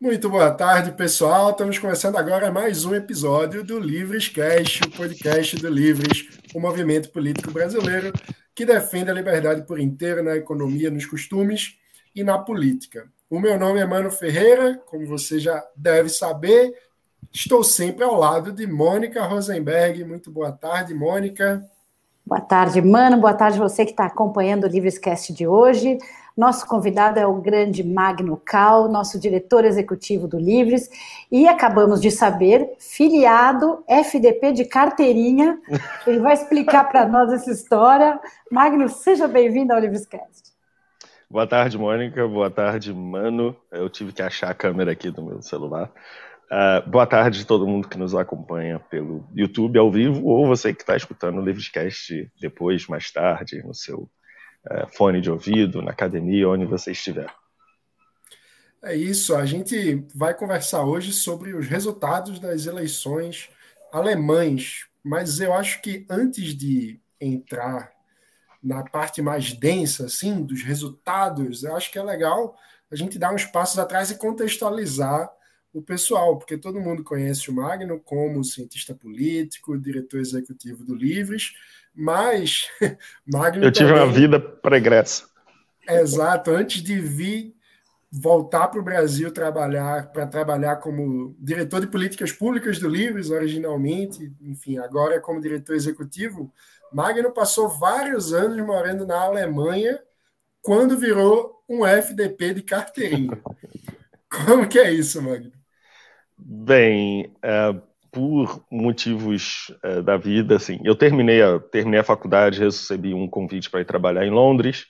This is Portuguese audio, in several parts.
Muito boa tarde, pessoal. Estamos começando agora mais um episódio do Livres Cast, o podcast do Livres, o movimento político brasileiro que defende a liberdade por inteiro na economia, nos costumes e na política. O meu nome é Mano Ferreira, como você já deve saber. Estou sempre ao lado de Mônica Rosenberg. Muito boa tarde, Mônica. Boa tarde, Mano. Boa tarde você que está acompanhando o Livrescast de hoje. Nosso convidado é o grande Magno Cal, nosso diretor executivo do Livres, e acabamos de saber, filiado FDP de carteirinha. Ele vai explicar para nós essa história. Magno, seja bem-vindo ao Livrescast. Boa tarde, Mônica. Boa tarde, Mano. Eu tive que achar a câmera aqui do meu celular. Uh, boa tarde a todo mundo que nos acompanha pelo YouTube ao vivo ou você que está escutando o Livrescast depois, mais tarde, no seu fone de ouvido, na academia, onde você estiver. É isso, a gente vai conversar hoje sobre os resultados das eleições alemães, mas eu acho que antes de entrar na parte mais densa, assim, dos resultados, eu acho que é legal a gente dar uns passos atrás e contextualizar o pessoal, porque todo mundo conhece o Magno como cientista político, diretor executivo do Livres, mas Magno. Eu tive também... uma vida pregressa. Exato, antes de vir voltar para o Brasil trabalhar para trabalhar como diretor de políticas públicas do Livres originalmente, enfim, agora é como diretor executivo. Magno passou vários anos morando na Alemanha quando virou um FDP de carteirinha. Como que é isso, Magno? Bem, é, por motivos é, da vida, assim, eu terminei a, terminei a faculdade, recebi um convite para ir trabalhar em Londres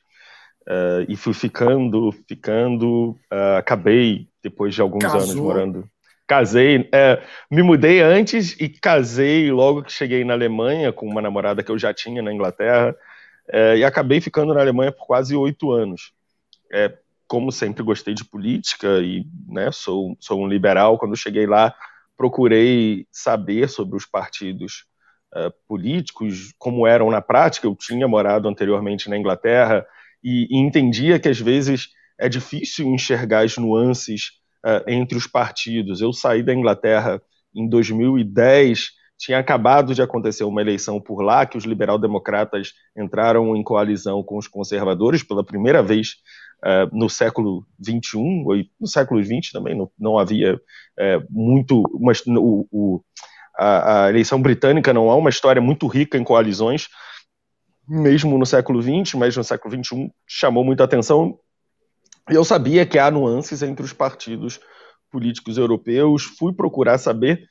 é, e fui ficando, ficando, é, acabei depois de alguns Casou. anos morando. Casei, é, me mudei antes e casei logo que cheguei na Alemanha com uma namorada que eu já tinha na Inglaterra é, e acabei ficando na Alemanha por quase oito anos como sempre gostei de política e né, sou, sou um liberal, quando cheguei lá procurei saber sobre os partidos uh, políticos, como eram na prática. Eu tinha morado anteriormente na Inglaterra e, e entendia que às vezes é difícil enxergar as nuances uh, entre os partidos. Eu saí da Inglaterra em 2010, tinha acabado de acontecer uma eleição por lá, que os liberal-democratas entraram em coalizão com os conservadores pela primeira vez Uh, no século XXI, no século XX também, não, não havia é, muito. Uma, o, o, a, a, eleição britânica não é uma história muito rica em coalizões, mesmo no século XX, mas no século XXI chamou muita atenção. E eu sabia que há nuances entre os partidos políticos europeus, fui procurar saber,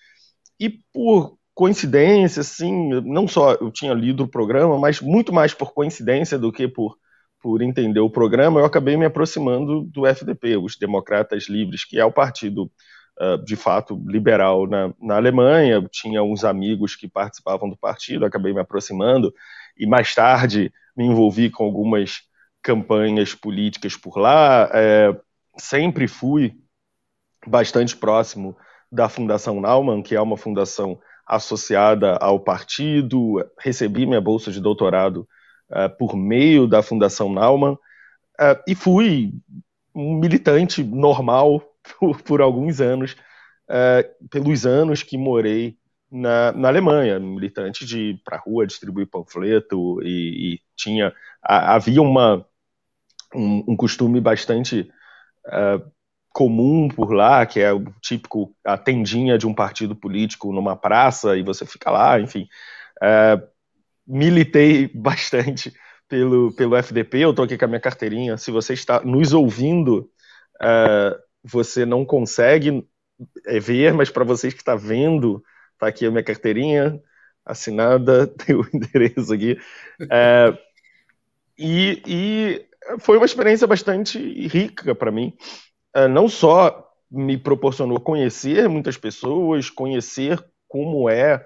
e por coincidência, assim, não só eu tinha lido o programa, mas muito mais por coincidência do que por por entender o programa, eu acabei me aproximando do FDP, os Democratas Livres, que é o partido uh, de fato liberal na, na Alemanha. Eu tinha uns amigos que participavam do partido, acabei me aproximando e mais tarde me envolvi com algumas campanhas políticas por lá. É, sempre fui bastante próximo da Fundação Naumann, que é uma fundação associada ao partido. Recebi minha bolsa de doutorado uh, por meio da Fundação Naumann, uh, e fui um militante normal por, por alguns anos, uh, pelos anos que morei na, na Alemanha, militante de ir para rua distribuir panfleto, e, e tinha a, havia uma, um, um costume bastante comum por lá, que é o típico a tendinha de um partido político numa praça e você fica lá, enfim. Uh, militei bastante pelo, pelo FDP, eu estou aqui com a minha carteirinha. Se você está nos ouvindo, uh, você não consegue é, ver, mas para vocês que estão tá vendo, está aqui a minha carteirinha assinada, tem o endereço aqui. Uh, e, e, foi uma experiência bastante rica para mim. Uh, não só me proporcionou conhecer muitas pessoas, conhecer como é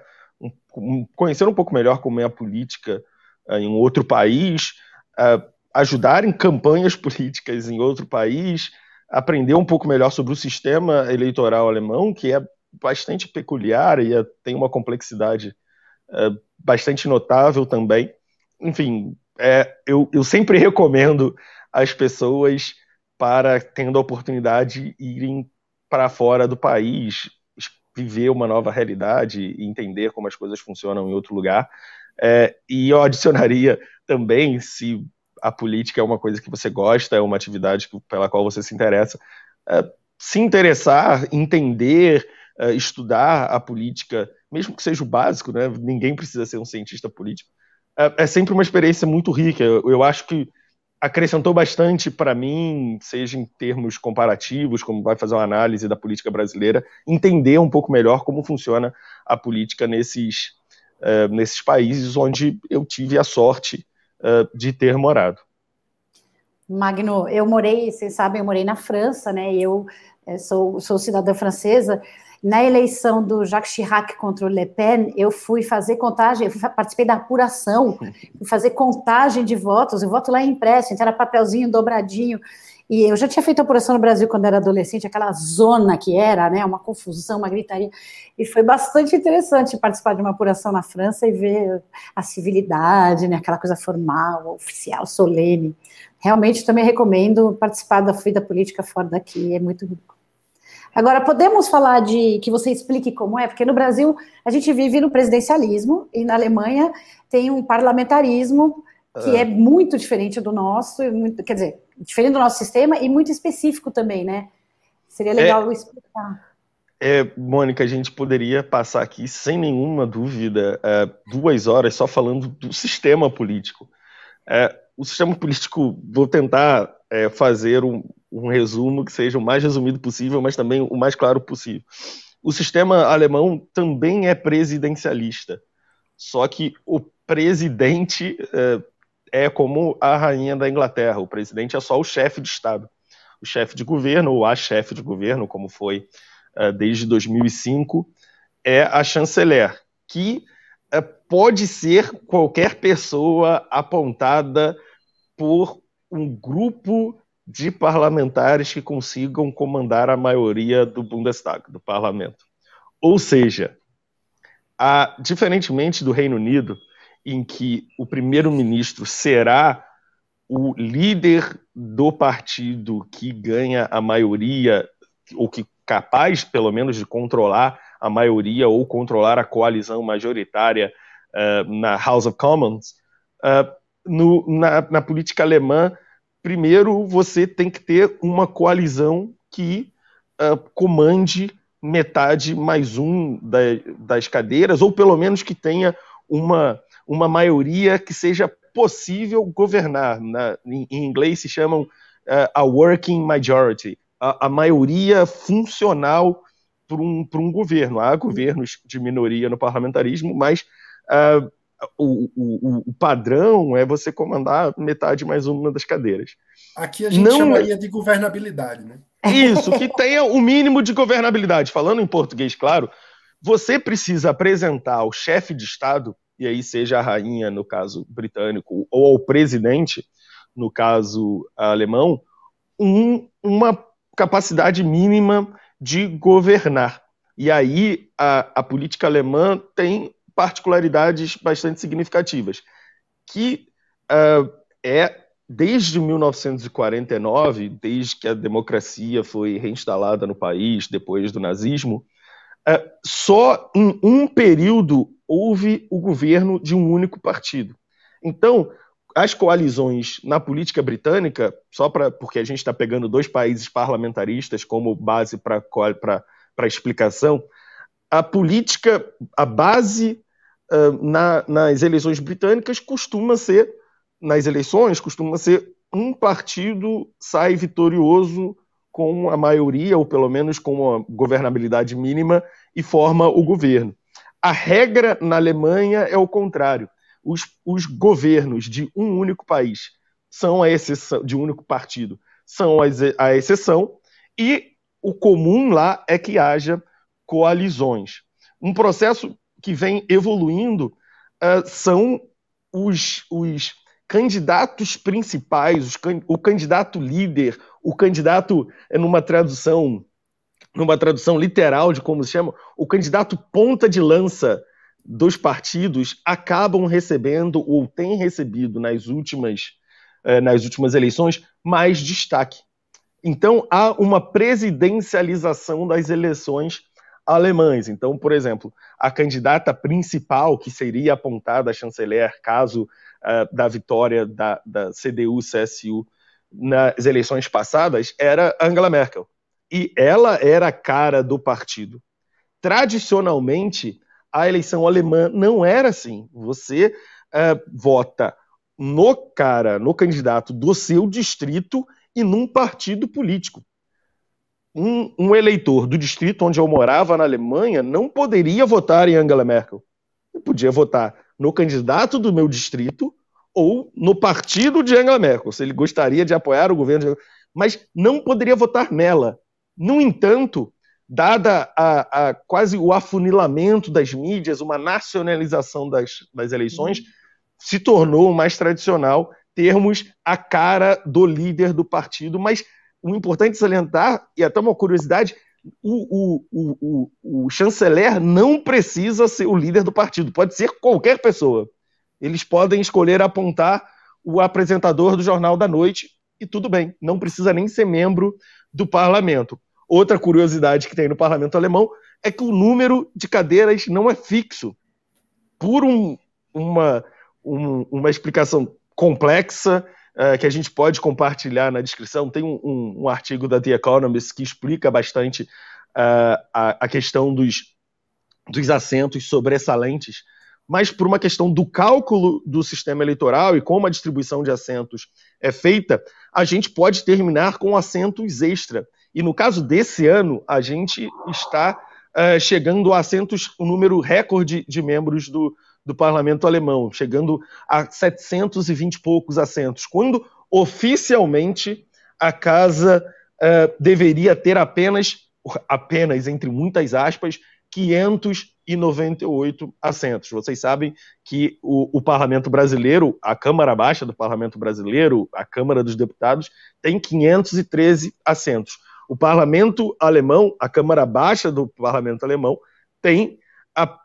conhecer um pouco melhor como é a política uh, em outro país, uh, ajudar em campanhas políticas em outro país, aprender um pouco melhor sobre o sistema eleitoral alemão, que é bastante peculiar e é, tem uma complexidade uh, bastante notável também. Enfim, é, eu, eu sempre recomendo às pessoas para, tendo a oportunidade, irem para fora do país, viver uma nova realidade e entender como as coisas funcionam em outro lugar. É, e eu adicionaria também, se a política é uma coisa que você gosta, é uma atividade pela qual você se interessa, é, se interessar, entender, é, estudar a política, mesmo que seja o básico, né? ninguém precisa ser um cientista político, é, é sempre uma experiência muito rica. Eu, eu acho que acrescentou bastante para mim, seja em termos comparativos, como vai fazer uma análise da política brasileira, entender um pouco melhor como funciona a política nesses, uh, nesses países onde eu tive a sorte uh, de ter morado. Magno, eu morei, vocês sabem, eu morei na França, né? Eu eh, sou, sou cidadã francesa na eleição do Jacques Chirac contra o Le Pen, eu fui fazer contagem, eu participei da apuração, fui fazer contagem de votos, o voto lá é impresso, então era papelzinho dobradinho, e eu já tinha feito apuração no Brasil quando era adolescente, aquela zona que era, né, uma confusão, uma gritaria, e foi bastante interessante participar de uma apuração na França e ver a civilidade, né, aquela coisa formal, oficial, solene. Realmente também recomendo participar da vida política fora daqui, é muito rico. Agora, podemos falar de que você explique como é, porque no Brasil a gente vive no presidencialismo e na Alemanha tem um parlamentarismo que é, é muito diferente do nosso, muito, quer dizer, diferente do nosso sistema e muito específico também, né? Seria legal é, explicar. É, Mônica, a gente poderia passar aqui, sem nenhuma dúvida, é, duas horas só falando do sistema político. É, o sistema político, vou tentar é, fazer um, um resumo que seja o mais resumido possível, mas também o mais claro possível. O sistema alemão também é presidencialista, só que o presidente é, é como a rainha da Inglaterra, o presidente é só o chefe de Estado. O chefe de governo, ou a chefe de governo, como foi uh, desde 2005, é a chanceler, que uh, pode ser qualquer pessoa apontada por um grupo de parlamentares que consigam comandar a maioria do Bundestag, do parlamento. Ou seja, a, diferentemente do Reino Unido, em que o primeiro-ministro será o líder do partido que ganha a maioria, ou que capaz, pelo menos, de controlar a maioria ou controlar a coalizão majoritária uh, na House of Commons, uh, no, na, na política alemã, primeiro você tem que ter uma coalizão que uh, comande metade mais um da, das cadeiras, ou pelo menos que tenha uma, uma maioria que seja possível governar. Na, em, em inglês se chamam uh, a working majority, a, a maioria funcional para um, um governo. Há governos de minoria no parlamentarismo, mas uh, o, o, o, padrão é você comandar metade mais uma das cadeiras. Aqui a gente Não... chamaria de governabilidade, né? Isso, que tenha o mínimo de governabilidade. Falando em português, claro, você precisa apresentar ao chefe de Estado, e aí seja a rainha, no caso britânico, ou ao presidente, no caso alemão, um, uma capacidade mínima de governar. E aí a, a política alemã tem particularidades bastante significativas, que uh, é desde 1949, desde que a democracia foi reinstalada no país depois do nazismo, uh, só em um período houve o governo de um único partido. Então, as coalizões na política britânica, só para porque a gente está pegando dois países parlamentaristas como base para a explicação, a política, a base na, nas eleições britânicas costuma ser, nas eleições, costuma ser um partido sai vitorioso com a maioria, ou pelo menos com a governabilidade mínima, e forma o governo. A regra na Alemanha é o contrário. Os, os governos de um único país são a exceção, de um único partido, são a, a exceção, e o comum lá é que haja coalizões. Um processo que vem evoluindo uh, são os, os candidatos principais, os, o candidato líder, o candidato, é numa tradução, numa tradução literal de como se chama, o candidato ponta de lança dos partidos acabam recebendo ou têm recebido nas últimas, uh, nas últimas eleições mais destaque. Então, há uma presidencialização das eleições alemães. Então, por exemplo, a candidata principal que seria apontada a chanceler caso uh, da vitória da, da CDU-CSU nas eleições passadas era Angela Merkel. E ela era a cara do partido. Tradicionalmente, a eleição alemã não era assim. Você uh, vota no cara, no candidato do seu distrito e num partido político um, um, eleitor do distrito onde eu morava, na Alemanha, não poderia votar em Angela Merkel. Eu podia votar no candidato do meu distrito ou no partido de Angela Merkel, se ele gostaria de apoiar o governo, de... mas não poderia votar nela. No entanto, dada a, a, quase o afunilamento das mídias, uma nacionalização das, das eleições, se tornou mais tradicional termos a cara do líder do partido, mas o importante salientar, e até uma curiosidade, o, o, o, o, chanceler não precisa ser o líder do partido, pode ser qualquer pessoa. Eles podem escolher apontar o apresentador do Jornal da Noite e tudo bem, não precisa nem ser membro do parlamento. Outra curiosidade que tem no parlamento alemão é que o número de cadeiras não é fixo. Por um, uma, um, uma explicação complexa uh, que a gente pode compartilhar na descrição. Tem um, um, um, artigo da The Economist que explica bastante uh, a, a, questão dos, dos assentos sobressalentes, mas por uma questão do cálculo do sistema eleitoral e como a distribuição de assentos é feita, a gente pode terminar com assentos extra. E no caso desse ano, a gente está uh, chegando a assentos, um número recorde de membros do, do parlamento alemão, chegando a 720 e poucos assentos, quando oficialmente a casa uh, deveria ter apenas, apenas, entre muitas aspas, 598 assentos. Vocês sabem que o, o, parlamento brasileiro, a Câmara Baixa do parlamento brasileiro, a Câmara dos Deputados, tem 513 assentos. O parlamento alemão, a Câmara Baixa do parlamento alemão, tem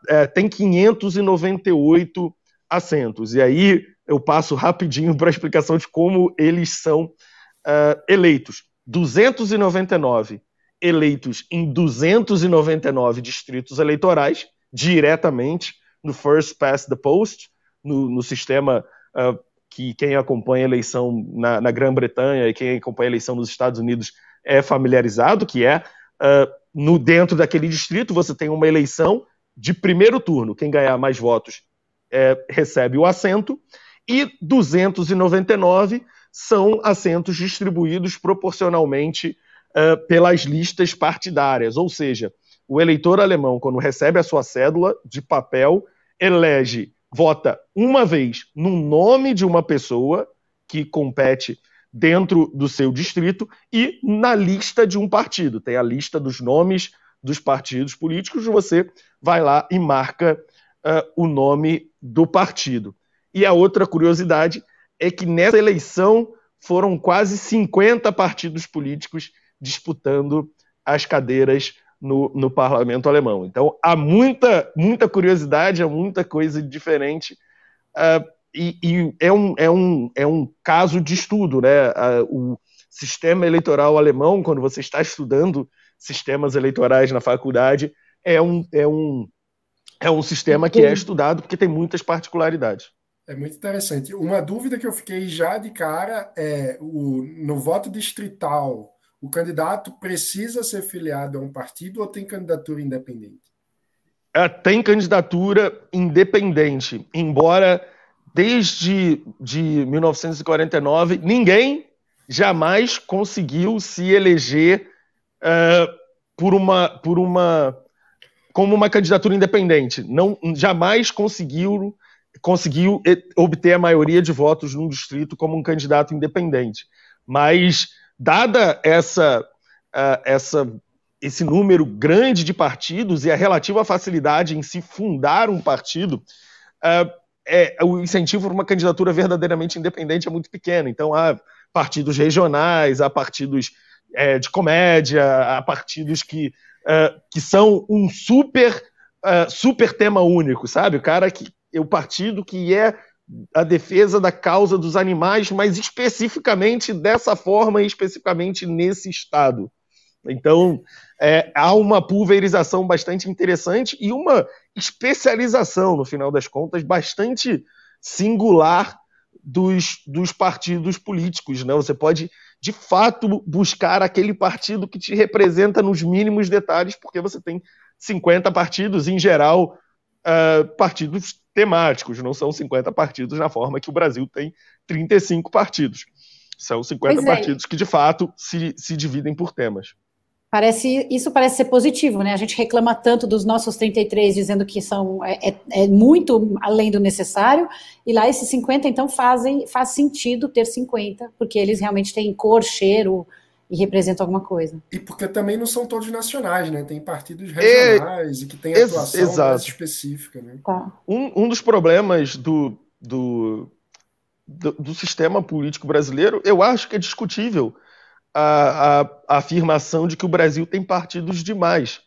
é, tem 598 assentos. E aí eu passo rapidinho para a explicação de como eles são uh, eleitos. 299 eleitos em 299 distritos eleitorais, diretamente no First Past the Post, no, no sistema uh, que quem acompanha a eleição na, na Grã-Bretanha e quem acompanha a eleição nos Estados Unidos é familiarizado, que é uh, no dentro daquele distrito você tem uma eleição de primeiro turno, quem ganhar mais votos é, recebe o assento, e 299 são assentos distribuídos proporcionalmente uh, pelas listas partidárias, ou seja, o eleitor alemão, quando recebe a sua cédula de papel, elege, vota uma vez no nome de uma pessoa que compete dentro do seu distrito e na lista de um partido. Tem a lista dos nomes dos partidos políticos, você vai lá e marca uh, o nome do partido. E a outra curiosidade é que nessa eleição foram quase 50 partidos políticos disputando as cadeiras no, no parlamento alemão. Então há muita, muita curiosidade, há muita coisa diferente. Uh, e, e é, um, é, um, é um caso de estudo, né? Uh, o sistema eleitoral alemão, quando você está estudando sistemas eleitorais na faculdade, é um, é um, é um sistema que é estudado porque tem muitas particularidades. É muito interessante. Uma dúvida que eu fiquei já de cara é o, no voto distrital, o candidato precisa ser filiado a um partido ou tem candidatura independente? É, tem candidatura independente, embora desde de 1949 ninguém jamais conseguiu se eleger uh, por uma por uma como uma candidatura independente. Não jamais conseguiu conseguiu obter a maioria de votos num distrito como um candidato independente. Mas dada essa uh, essa esse número grande de partidos e a relativa facilidade em se fundar um partido, uh, é, o incentivo para uma candidatura verdadeiramente independente é muito pequeno. Então, há partidos regionais, há partidos é, de comédia, há partidos que, é, que são um super, é, super tema único, sabe? O cara que. O partido que é a defesa da causa dos animais, mas especificamente dessa forma e especificamente nesse estado. Então, é, há uma pulverização bastante interessante e uma especialização, no final das contas, bastante singular dos, dos partidos políticos. Né? Você pode, de fato, buscar aquele partido que te representa nos mínimos detalhes, porque você tem 50 partidos, em geral, uh, partidos temáticos, não são 50 partidos na forma que o Brasil tem 35 partidos. São 50 é. partidos que, de fato, se, se dividem por temas. Parece, isso parece ser positivo, né? A gente reclama tanto dos nossos 33, dizendo que são é, é, é, muito além do necessário, e lá esses 50, então, fazem, faz sentido ter 50, porque eles realmente têm cor, cheiro e representam alguma coisa. E porque também não são todos nacionais, né? Tem partidos regionais e, e que têm atuação mais específica, né? Tá. Um, um dos problemas do, do, do, do sistema político brasileiro, eu acho que é discutível, a, a, a afirmação de que o Brasil tem partidos demais.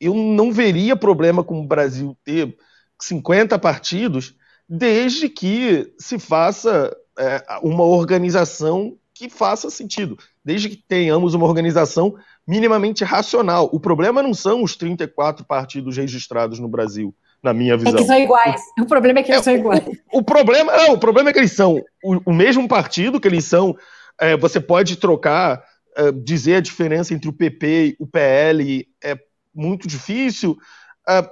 Eu não veria problema com o Brasil ter 50 partidos, desde que se faça é, uma organização que faça sentido, desde que tenhamos uma organização minimamente racional. O problema não são os 34 partidos registrados no Brasil, na minha visão. É que são iguais. O problema é que eles é, são iguais. O, o, problema, não, o problema é que eles são o, o mesmo partido, que eles são é, você pode trocar, é, dizer a diferença entre o PP e o PL é muito difícil, é,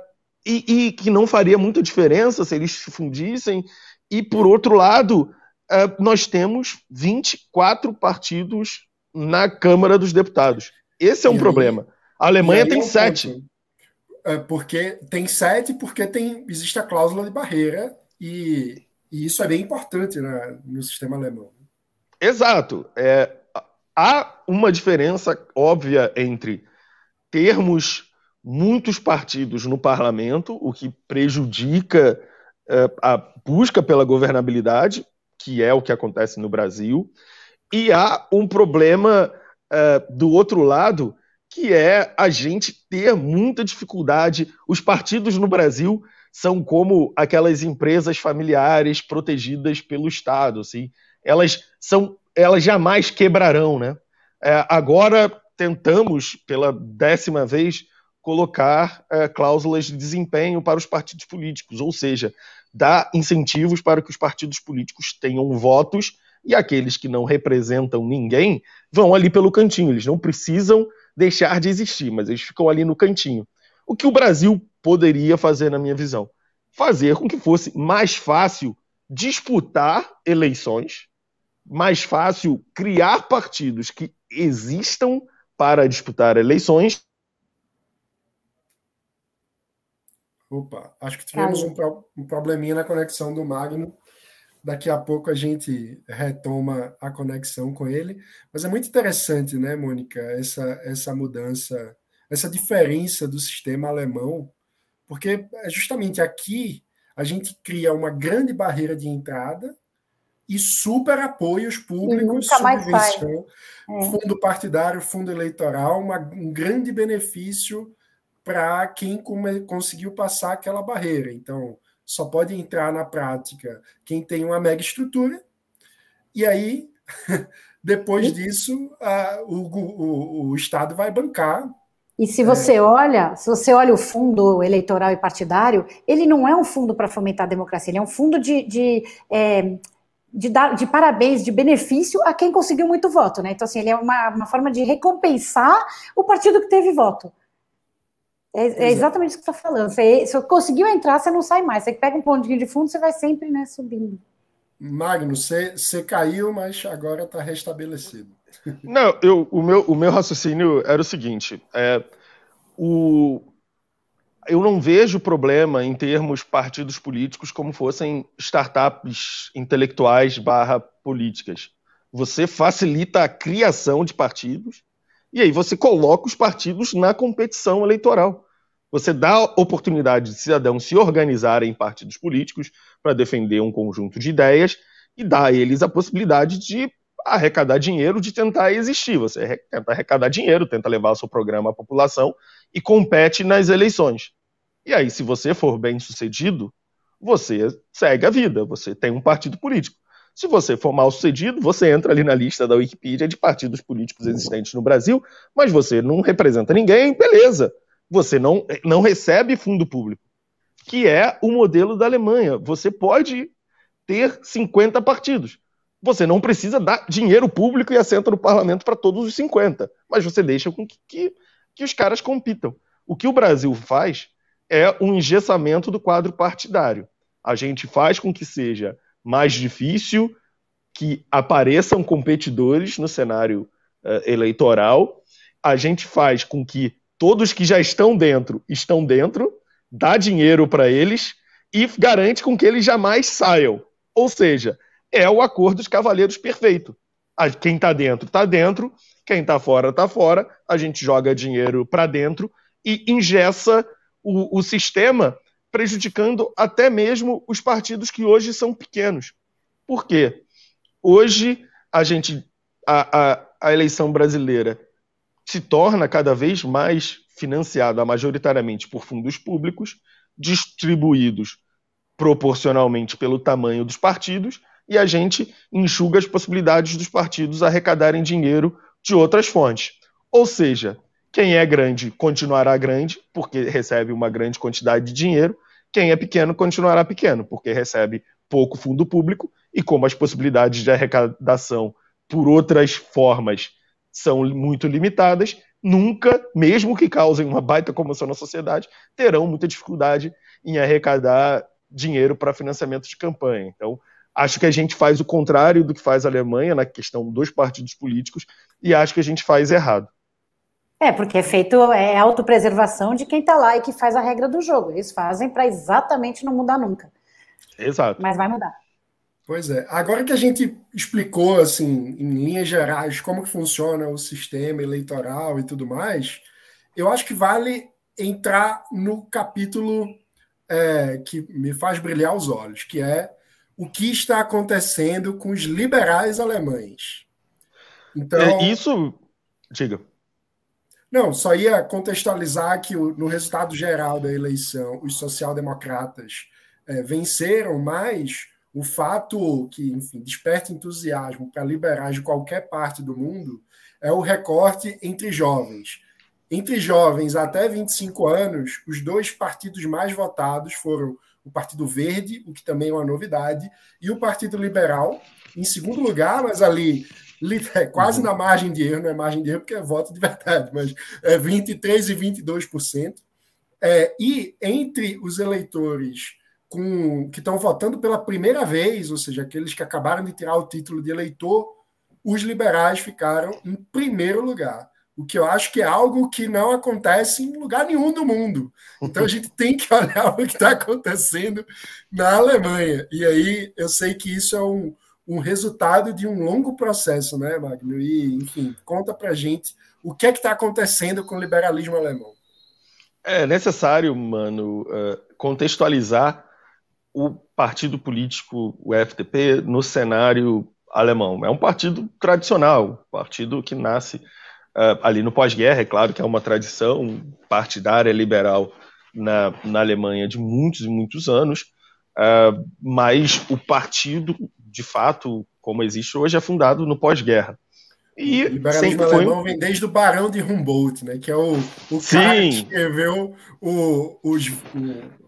e, e, que não faria muita diferença se eles se fundissem. E, por outro lado, é, nós temos 24 partidos na Câmara dos Deputados. Esse é um e problema. A Alemanha tem é sete. É, porque tem sete, porque tem, existe a cláusula de barreira, e, e isso é bem importante né, no sistema alemão. Exato. É, há uma diferença óbvia entre termos muitos partidos no parlamento, o que prejudica é, a busca pela governabilidade, que é o que acontece no Brasil, e há um problema é, do outro lado, que é a gente ter muita dificuldade. Os partidos no Brasil são como aquelas empresas familiares protegidas pelo Estado, assim. Elas são elas jamais quebrarão, né? É, agora tentamos, pela décima vez, colocar é, cláusulas de desempenho para os partidos políticos, ou seja, dar incentivos para que os partidos políticos tenham votos e aqueles que não representam ninguém vão ali pelo cantinho. Eles não precisam deixar de existir, mas eles ficam ali no cantinho. O que o Brasil poderia fazer, na minha visão? Fazer com que fosse mais fácil disputar eleições mais fácil criar partidos que existam para disputar eleições. Opa, acho que tivemos um, pro, um probleminha na conexão do Magno. Daqui a pouco a gente retoma a conexão com ele. Mas é muito interessante, né, Mônica, essa, essa mudança, essa diferença do sistema alemão, porque é justamente aqui a gente cria uma grande barreira de entrada e super apoios públicos, subvenção, é. fundo partidário, fundo eleitoral, uma, um grande benefício para quem come, conseguiu passar aquela barreira. Então, só pode entrar na prática quem tem uma mega estrutura, e aí, depois disso, a, o, o, o Estado vai bancar e se você é. olha, se você olha o fundo eleitoral e partidário, ele não é um fundo para fomentar a democracia, ele é um fundo de, de é, de dar de parabéns, de benefício a quem conseguiu muito voto, né? Então, assim, ele é uma, uma forma de recompensar o partido que teve voto. É, é exatamente isso que você está falando. Você, se conseguiu entrar, você não sai mais. Você pega um pontinho de fundo, você vai sempre né, subindo. Magno, você, você caiu, mas agora está restabelecido. Não, eu, o, meu, o meu raciocínio era o seguinte: é, o, eu não vejo problema em termos partidos políticos como fossem startups intelectuais barra políticas. Você facilita a criação de partidos e aí você coloca os partidos na competição eleitoral. Você dá oportunidade de cidadãos se organizarem em partidos políticos para defender um conjunto de ideias e dá a eles a possibilidade de arrecadar dinheiro, de tentar existir. Você tenta arrecadar dinheiro, tenta levar o seu programa à população e compete nas eleições. E aí, se você for bem sucedido, você segue a vida, você tem um partido político. Se você for mal sucedido, você entra ali na lista da Wikipedia de partidos políticos existentes no Brasil, mas você não representa ninguém, beleza. Você não, não recebe fundo público, que é o modelo da Alemanha. Você pode ter 50 partidos. Você não precisa dar dinheiro público e assento no parlamento para todos os 50, mas você deixa com que, que, que os caras compitam. O que o Brasil faz é um engessamento do quadro partidário. A gente faz com que seja mais difícil que apareçam competidores no cenário uh, eleitoral. A gente faz com que todos que já estão dentro estão dentro, dá dinheiro para eles e garante com que eles jamais saiam. Ou seja, é o acordo dos cavaleiros perfeito. Quem está dentro está dentro, quem está fora está fora. A gente joga dinheiro para dentro e ingessa o, o sistema prejudicando até mesmo os partidos que hoje são pequenos. Por quê? Hoje a gente a, a, a eleição brasileira se torna cada vez mais financiada majoritariamente por fundos públicos, distribuídos proporcionalmente pelo tamanho dos partidos, e a gente enxuga as possibilidades dos partidos arrecadarem dinheiro de outras fontes. Ou seja, quem é grande continuará grande, porque recebe uma grande quantidade de dinheiro, quem é pequeno continuará pequeno, porque recebe pouco fundo público e como as possibilidades de arrecadação por outras formas são muito limitadas, nunca, mesmo que causem uma baita comoção na sociedade, terão muita dificuldade em arrecadar dinheiro para financiamento de campanha. Então, acho que a gente faz o contrário do que faz a Alemanha na questão dos partidos políticos e acho que a gente faz errado. É, porque é feito, é autopreservação de quem está lá e que faz a regra do jogo. Eles fazem para exatamente não mudar nunca. Exato. Mas vai mudar. Pois é. Agora que a gente explicou, assim, em linhas gerais, como que funciona o sistema eleitoral e tudo mais, eu acho que vale entrar no capítulo é, que me faz brilhar os olhos, que é o que está acontecendo com os liberais alemães. Então, é, isso, diga. Não, só ia contextualizar que no resultado geral da eleição, os social-democratas é, venceram, mas o fato que, enfim, desperta entusiasmo para liberais de qualquer parte do mundo é o recorte entre jovens. Entre jovens até 25 anos, os dois partidos mais votados foram o Partido Verde, o que também é uma novidade, e o Partido Liberal, em segundo lugar, mas ali é quase uhum. na margem de erro, não é margem de erro porque é voto de verdade, mas é 23% e 22%. É, e entre os eleitores com, que estão votando pela primeira vez, ou seja, aqueles que acabaram de tirar o título de eleitor, os liberais ficaram em primeiro lugar. O que eu acho que é algo que não acontece em lugar nenhum do mundo. Então a gente tem que olhar o que está acontecendo na Alemanha. E aí eu sei que isso é um, um resultado de um longo processo, né, Magno? E, enfim, conta para gente o que é que está acontecendo com o liberalismo alemão. É necessário, mano, uh, contextualizar o partido político, o FDP, no cenário alemão. É um partido tradicional, partido que nasce uh, ali no pós-guerra, é claro que é uma tradição partidária liberal na, na Alemanha de muitos e muitos anos, uh, mas o partido de fato, como existe hoje, é fundado no pós-guerra. E o liberalismo alemão foi... vem desde o Barão de Humboldt, né, que é o, o cara que escreveu o, os,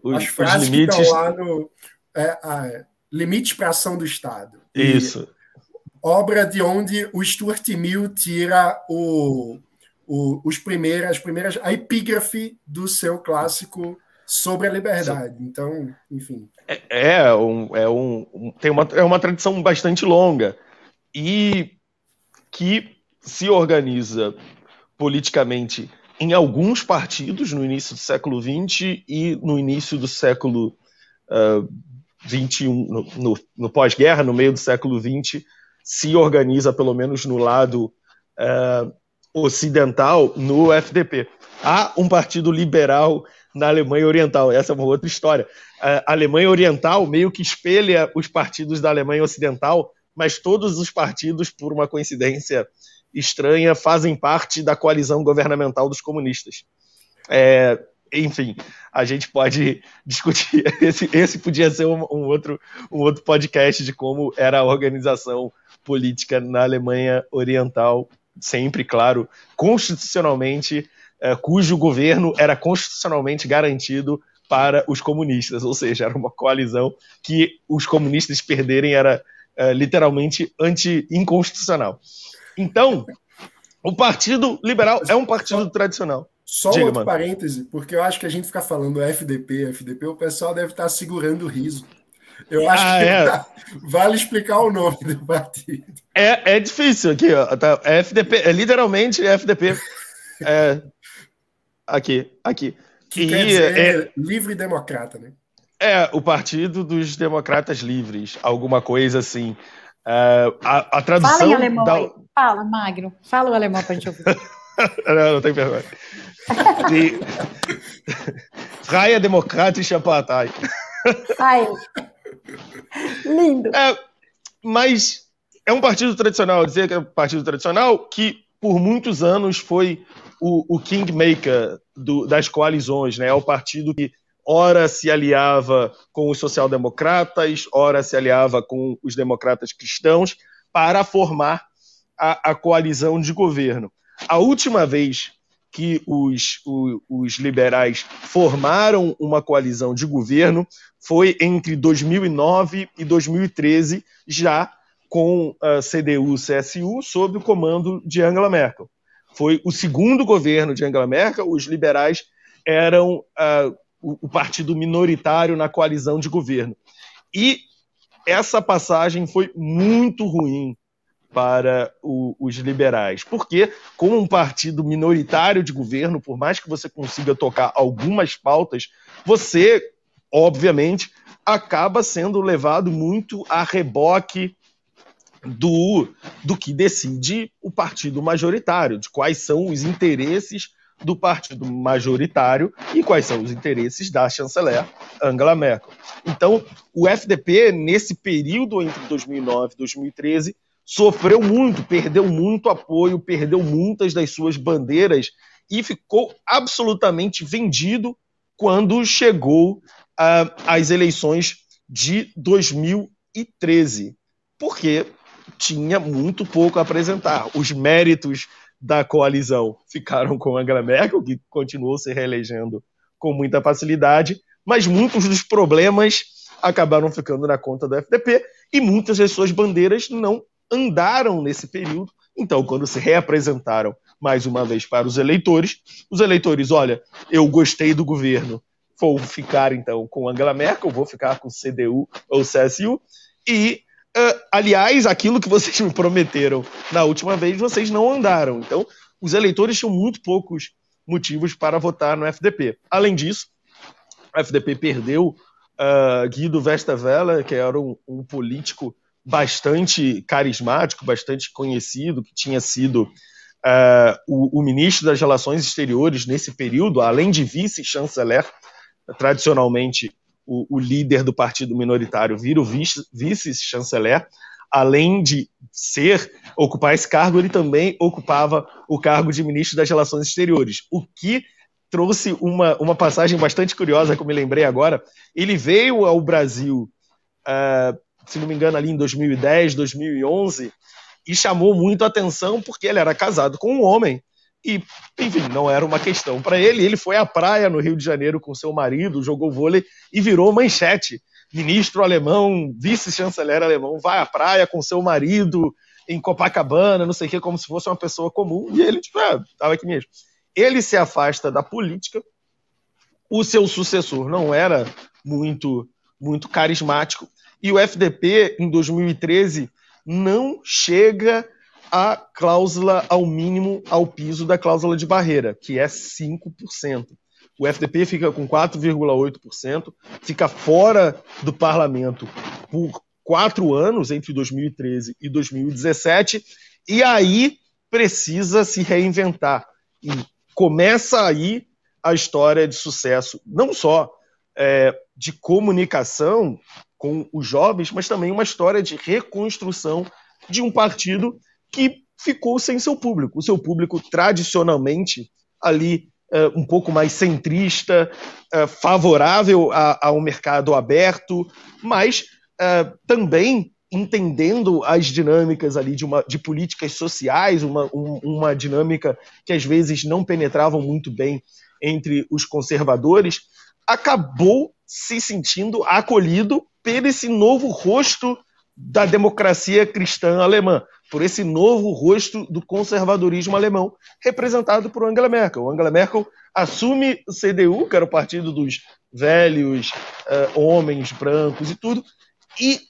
o, as frases os limites... que estão lá no é, a, Limites para a Ação do Estado. Isso. E, obra de onde o Stuart Mill tira o, o, os primeiras, as primeiras, a epígrafe do seu clássico sobre a liberdade. Então, enfim. É, é, um, é, um, tem uma, é uma tradição bastante longa e que se organiza politicamente em alguns partidos no início do século XX e no início do século uh, no, no, no pós-guerra, no meio do século XX, se organiza, pelo menos no lado uh, ocidental, no FDP. Há um partido liberal na Alemanha Oriental. Essa é uma outra história. A Alemanha Oriental meio que espelha os partidos da Alemanha Ocidental, mas todos os partidos, por uma coincidência estranha, fazem parte da coalizão governamental dos comunistas. É, enfim, a gente pode discutir. Esse, esse podia ser um, um, outro, um outro podcast de como era a organização política na Alemanha Oriental, sempre, claro, constitucionalmente, é, cujo governo era constitucionalmente garantido para os comunistas, ou seja, era uma coalizão que os comunistas perderem era é, literalmente anti-inconstitucional. Então, o Partido Liberal é um partido tradicional. Só Diga, um outro mano. parêntese, porque eu acho que a gente fica falando FDP, FDP, o pessoal deve estar segurando o riso. Eu acho ah, que é. vale explicar o nome do partido. É, é difícil aqui, ó. Tá, é FDP, é literalmente FDP. É, aqui, aqui. Que e, quer dizer é, livre democrata, né? É, o Partido dos Democratas Livres, alguma coisa assim. É, a, a tradução. Fala em alemão. Da... Fala, Magno. Fala o alemão pra gente ouvir. não, não tem vergonha. Die Freie Demokratische Partei. Ai. Lindo. É, mas é um partido tradicional, dizer que é um partido tradicional que por muitos anos foi o, o kingmaker do, das coalizões, né? É o partido que ora se aliava com os social-democratas, ora se aliava com os democratas cristãos para formar a, a coalizão de governo. A última vez que os, os, os, liberais formaram uma coalizão de governo foi entre 2009 e 2013, já com a CDU-CSU sob o comando de Angela Merkel. Foi o segundo governo de Angela Merkel, os liberais eram uh, o partido minoritário na coalizão de governo. E essa passagem foi muito ruim para o, os liberais. Porque, como um partido minoritário de governo, por mais que você consiga tocar algumas pautas, você, obviamente, acaba sendo levado muito a reboque do, do que decide o partido majoritário, de quais são os interesses do partido majoritário e quais são os interesses da chanceler Angela Merkel. Então, o FDP, nesse período entre 2009 e 2013, sofreu muito, perdeu muito apoio, perdeu muitas das suas bandeiras e ficou absolutamente vendido quando chegou uh, às eleições de 2013, porque tinha muito pouco a apresentar. Os méritos da coalizão ficaram com Angela Merkel, que continuou se reelegendo com muita facilidade, mas muitos dos problemas acabaram ficando na conta do FDP e muitas das suas bandeiras não andaram nesse período. Então, quando se reapresentaram mais uma vez para os eleitores, os eleitores, olha, eu gostei do governo, vou ficar então com Angela Merkel, vou ficar com CDU ou CSU, e, uh, aliás, aquilo que vocês me prometeram na última vez, vocês não andaram. Então, os eleitores tinham muito poucos motivos para votar no FDP. Além disso, o FDP perdeu uh, Guido Westerwelle, que era um, um político bastante carismático, bastante conhecido, que tinha sido uh, o, o, ministro das Relações Exteriores nesse período, além de vice-chanceler, tradicionalmente o, o, líder do partido minoritário vira o vice-chanceler, além de ser ocupar esse cargo, ele também ocupava o cargo de ministro das Relações Exteriores, o que trouxe uma, uma passagem bastante curiosa que eu me lembrei agora. Ele veio ao Brasil uh, se não me engano, ali em 2010, 2011, e chamou muito a atenção porque ele era casado com um homem. E, enfim, não era uma questão para ele. Ele foi à praia no Rio de Janeiro com seu marido, jogou vôlei e virou manchete. Ministro alemão, vice-chanceler alemão, vai à praia com seu marido em Copacabana, não sei o que, como se fosse uma pessoa comum. E ele, tipo, é, tava aqui mesmo. Ele se afasta da política. O seu sucessor não era muito, muito carismático e o FDP, em 2013, não chega a cláusula ao mínimo, ao piso da cláusula de barreira, que é 5%. O FDP fica com 4,8%, fica fora do parlamento por quatro anos, entre 2013 e 2017, e aí precisa se reinventar. E começa aí a história de sucesso, não só é, de comunicação com os jovens, mas também uma história de reconstrução de um partido que ficou sem seu público. O seu público, tradicionalmente, ali uh, um pouco mais centrista, uh, favorável a, ao mercado aberto, mas uh, também entendendo as dinâmicas ali de, uma, de políticas sociais, uma, um, uma dinâmica que às vezes não penetravam muito bem entre os conservadores, acabou se sentindo acolhido por esse novo rosto da democracia cristã alemã, por esse novo rosto do conservadorismo alemão, representado por Angela Merkel. Angela Merkel assume o CDU, que era o partido dos velhos uh, homens brancos e tudo, e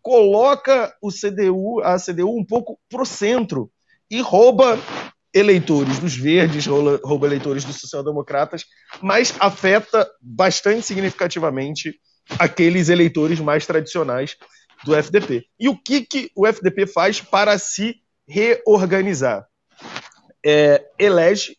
coloca o CDU, a CDU um pouco para o centro e rouba eleitores dos verdes, rouba eleitores dos social-democratas, mas afeta bastante significativamente aqueles eleitores mais tradicionais do FDP. E o que, que o FDP faz para se reorganizar? É, elege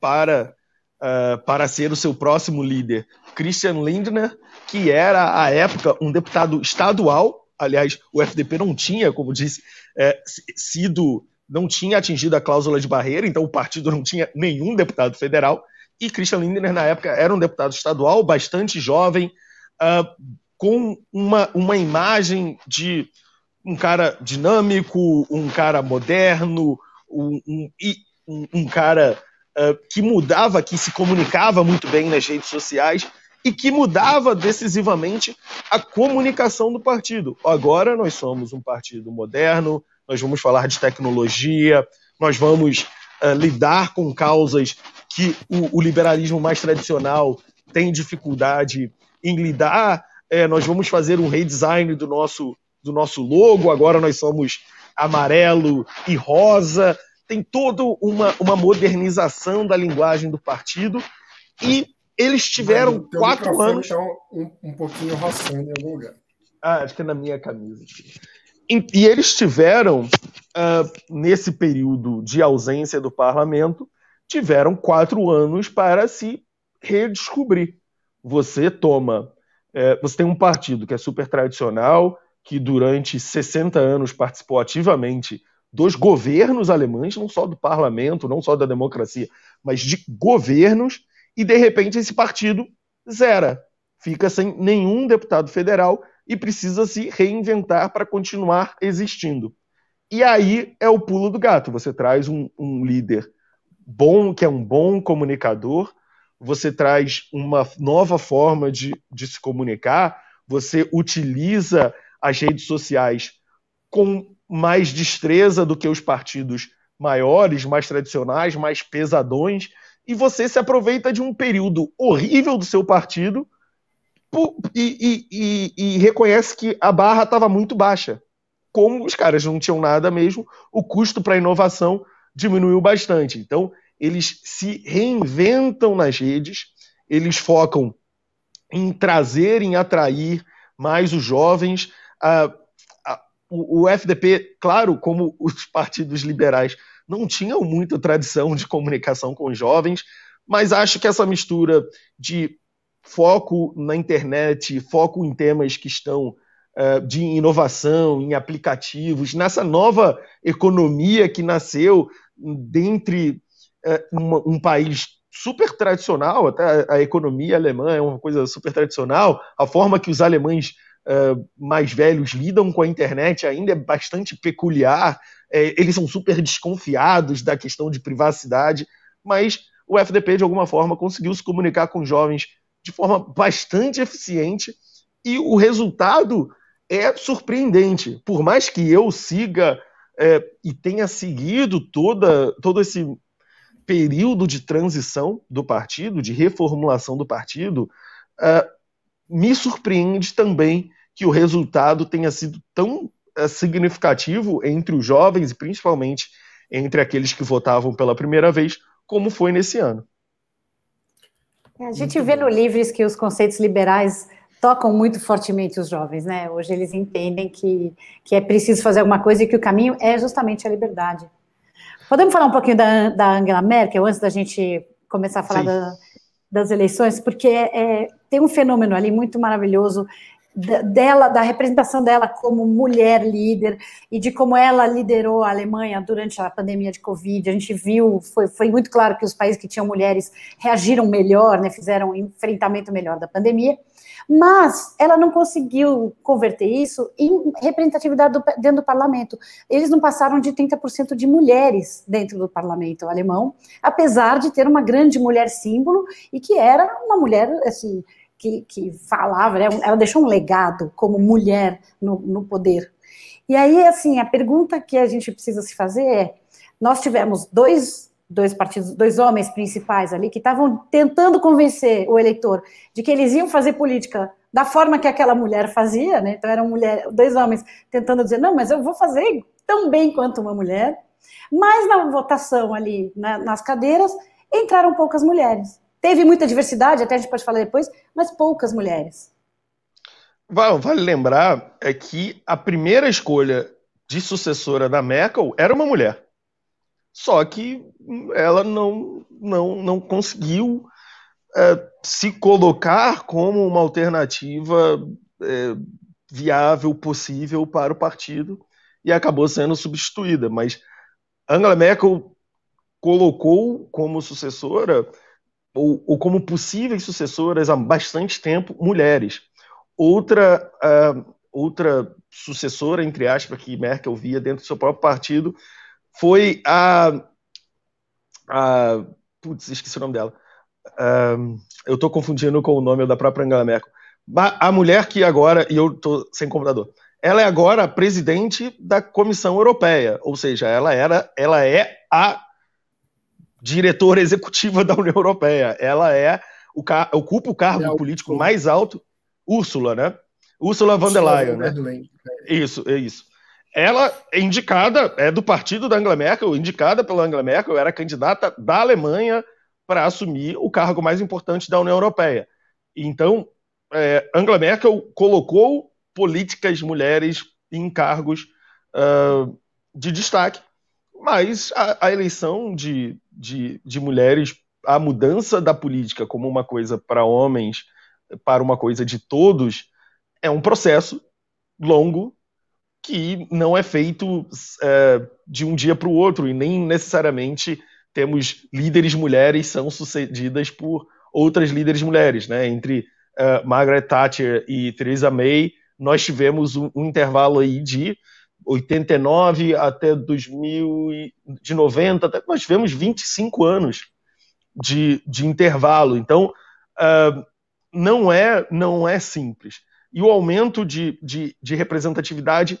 para, uh, para ser o seu próximo líder Christian Lindner, que era, à época, um deputado estadual. Aliás, o FDP não tinha, como disse, é, sido não tinha atingido a cláusula de barreira, então o partido não tinha nenhum deputado federal. E Christian Lindner, na época, era um deputado estadual, bastante jovem, uh, com uma, uma imagem de um cara dinâmico, um cara moderno, um, um, um, um cara uh, que mudava, que se comunicava muito bem nas redes sociais e que mudava decisivamente a comunicação do partido. Agora nós somos um partido moderno, nós vamos falar de tecnologia, nós vamos uh, lidar com causas que o, o, liberalismo mais tradicional tem dificuldade em lidar. É, nós vamos fazer um redesign do nosso, do nosso logo, agora nós somos amarelo e rosa. Tem toda uma, uma modernização da linguagem do partido e eles tiveram quatro anos. Tá um, um pouquinho roçando em algum lugar. Ah, acho que é na minha camisa. E eles tiveram, uh, nesse período de ausência do parlamento, tiveram quatro anos para se redescobrir. Você toma. É, você tem um partido que é super tradicional, que durante 60 anos participou ativamente dos governos alemães, não só do parlamento, não só da democracia, mas de governos, e de repente esse partido zera, fica sem nenhum deputado federal e precisa se reinventar para continuar existindo. E aí é o pulo do gato. Você traz um, um líder bom, que é um bom comunicador, você traz uma nova forma de, de se comunicar, você utiliza as redes sociais com mais destreza do que os partidos maiores, mais tradicionais, mais pesadões, e você se aproveita de um período horrível do seu partido e, e, e, reconhece que a barra estava muito baixa. Como os caras não tinham nada mesmo, o custo para a inovação diminuiu bastante. Então, eles se reinventam nas redes, eles focam em trazer, em atrair mais os jovens. O, o FDP, claro, como os partidos liberais não tinham muita tradição de comunicação com os jovens, mas acho que essa mistura de foco na internet, foco em temas que estão uh, de inovação, em aplicativos, nessa nova economia que nasceu dentre uh, uma, um país super tradicional, até a economia alemã é uma coisa super tradicional, a forma que os alemães uh, mais velhos lidam com a internet ainda é bastante peculiar, é, eles são super desconfiados da questão de privacidade, mas o FDP, de alguma forma, conseguiu se comunicar com jovens de forma bastante eficiente e o resultado é surpreendente. Por mais que eu siga é, e tenha seguido toda, todo esse período de transição do partido, de reformulação do partido, é, me surpreende também que o resultado tenha sido tão é, significativo entre os jovens e principalmente entre aqueles que votavam pela primeira vez, como foi nesse ano. É, a gente muito vê bom. no Livres que os conceitos liberais tocam muito fortemente os jovens, né? Hoje eles entendem que, que é preciso fazer alguma coisa e que o caminho é justamente a liberdade. Podemos falar um pouquinho da, da Angela Merkel antes da gente começar a falar da, das eleições, porque é, é, tem um fenômeno ali muito maravilhoso. dela, da representação dela como mulher líder e de como ela liderou a Alemanha durante a pandemia de Covid. A gente viu, foi, foi muito claro que os países que tinham mulheres reagiram melhor, né, fizeram um enfrentamento melhor da pandemia, mas ela não conseguiu converter isso em representatividade do, dentro do parlamento. Eles não passaram de 30% de mulheres dentro do parlamento alemão, apesar de ter uma grande mulher símbolo e que era uma mulher, assim, que, que falava, né? ela deixou um legado como mulher no, no poder. E aí, assim, a pergunta que a gente precisa se fazer é: nós tivemos dois dois partidos, dois homens principais ali que estavam tentando convencer o eleitor de que eles iam fazer política da forma que aquela mulher fazia, né? Então eram mulher, dois homens tentando dizer não, mas eu vou fazer tão bem quanto uma mulher. Mas na votação ali na, nas cadeiras entraram poucas mulheres. Teve muita diversidade, até a gente pode falar depois, mas poucas mulheres. Vale lembrar é que a primeira escolha de sucessora da Merkel era uma mulher. Só que ela não, não, não conseguiu é, se colocar como uma alternativa é, viável, possível para o partido e acabou sendo substituída. Mas Angela Merkel colocou como sucessora ou, ou, como possíveis sucessoras há bastante tempo mulheres. Outra, uh, outra sucessora, entre aspas, que Merkel via dentro do seu próprio partido foi a. a putz, esqueci o nome dela. Uh, eu estou confundindo com o nome da própria Angela Merkel. A mulher que agora, e eu estou sem computador, ela é agora presidente da Comissão Europeia, ou seja, ela era, ela é a diretora executiva da União Europeia. Ela é o ocupa o cargo é político mais alto, Úrsula, né? Úrsula von der Leyen, né? Isso, é isso. Ela é indicada, é do partido da Angela Merkel, indicada pela Angela Merkel, era candidata da Alemanha para assumir o cargo mais importante da União Europeia. Então, é, Angela Merkel colocou políticas mulheres em cargos uh, de destaque mas a, a eleição de, de, de mulheres, a mudança da política como uma coisa para homens, para uma coisa de todos, é um processo longo que não é feito é, de um dia para o outro e nem necessariamente temos líderes mulheres são sucedidas por outras líderes mulheres, né? Entre uh, Margaret Thatcher e Theresa May, nós tivemos um, um intervalo aí de 89 até 2000, de 90, até nós tivemos 25 anos de, de intervalo. Então, uh, não, é, não é simples. E o aumento de, de, de representatividade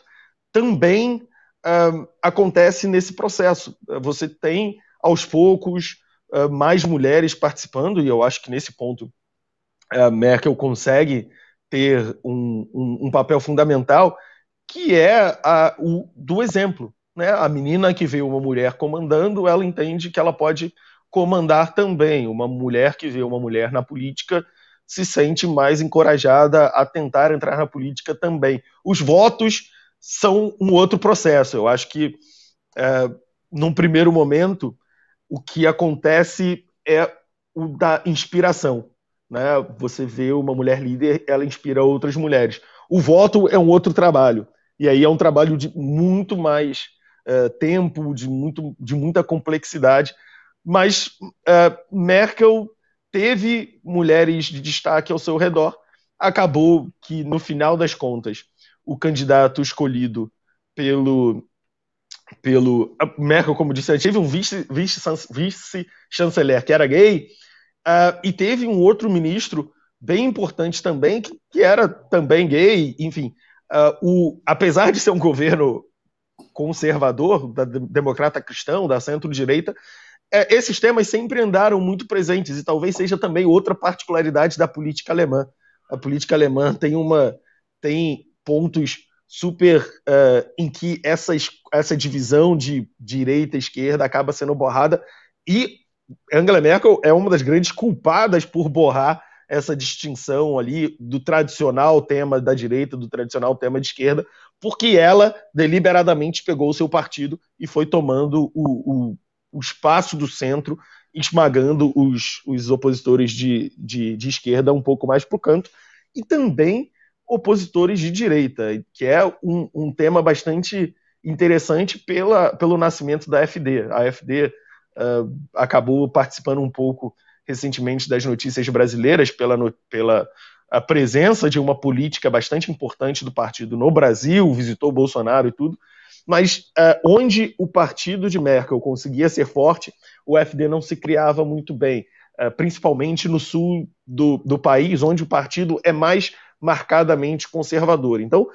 também uh, acontece nesse processo. Você tem, aos poucos, uh, mais mulheres participando, e eu acho que nesse ponto a Merkel consegue ter um, um, um papel fundamental que é a, o, do exemplo. Né? A menina que vê uma mulher comandando, ela entende que ela pode comandar também. Uma mulher que vê uma mulher na política se sente mais encorajada a tentar entrar na política também. Os votos são um outro processo. Eu acho que, é, num primeiro momento, o que acontece é o da inspiração. Né? Você vê uma mulher líder, ela inspira outras mulheres. O voto é um outro trabalho. E aí é um trabalho de muito mais uh, tempo, de, muito, de muita complexidade. Mas uh, Merkel teve mulheres de destaque ao seu redor. Acabou que, no final das contas, o candidato escolhido pelo. pelo Merkel, como disse, teve um vice-chanceler vice, que era gay, uh, e teve um outro ministro bem importante também, que, que era também gay, enfim uh, o, apesar de ser um governo conservador, da democrata cristão, da centro-direita, é, esses temas sempre andaram muito presentes e talvez seja também outra particularidade da política alemã. A política alemã tem uma tem pontos super uh, em que essa, essa divisão de direita e esquerda acaba sendo borrada. E Angela Merkel é uma das grandes culpadas por borrar essa distinção ali do tradicional tema da direita, do tradicional tema de esquerda, porque ela deliberadamente pegou o seu partido e foi tomando o, o, o espaço do centro, esmagando os, os opositores de, de, de esquerda um pouco mais para o canto, e também opositores de direita, que é um, um tema bastante interessante pela, pelo nascimento da AfD. A AfD uh, acabou participando um pouco recentemente das notícias brasileiras pela, pela a presença de uma política bastante importante do partido no Brasil, visitou Bolsonaro e tudo, mas uh, onde o partido de Merkel conseguia ser forte, o FD não se criava muito bem, uh, principalmente no sul do, do país, onde o partido é mais marcadamente conservador. Então,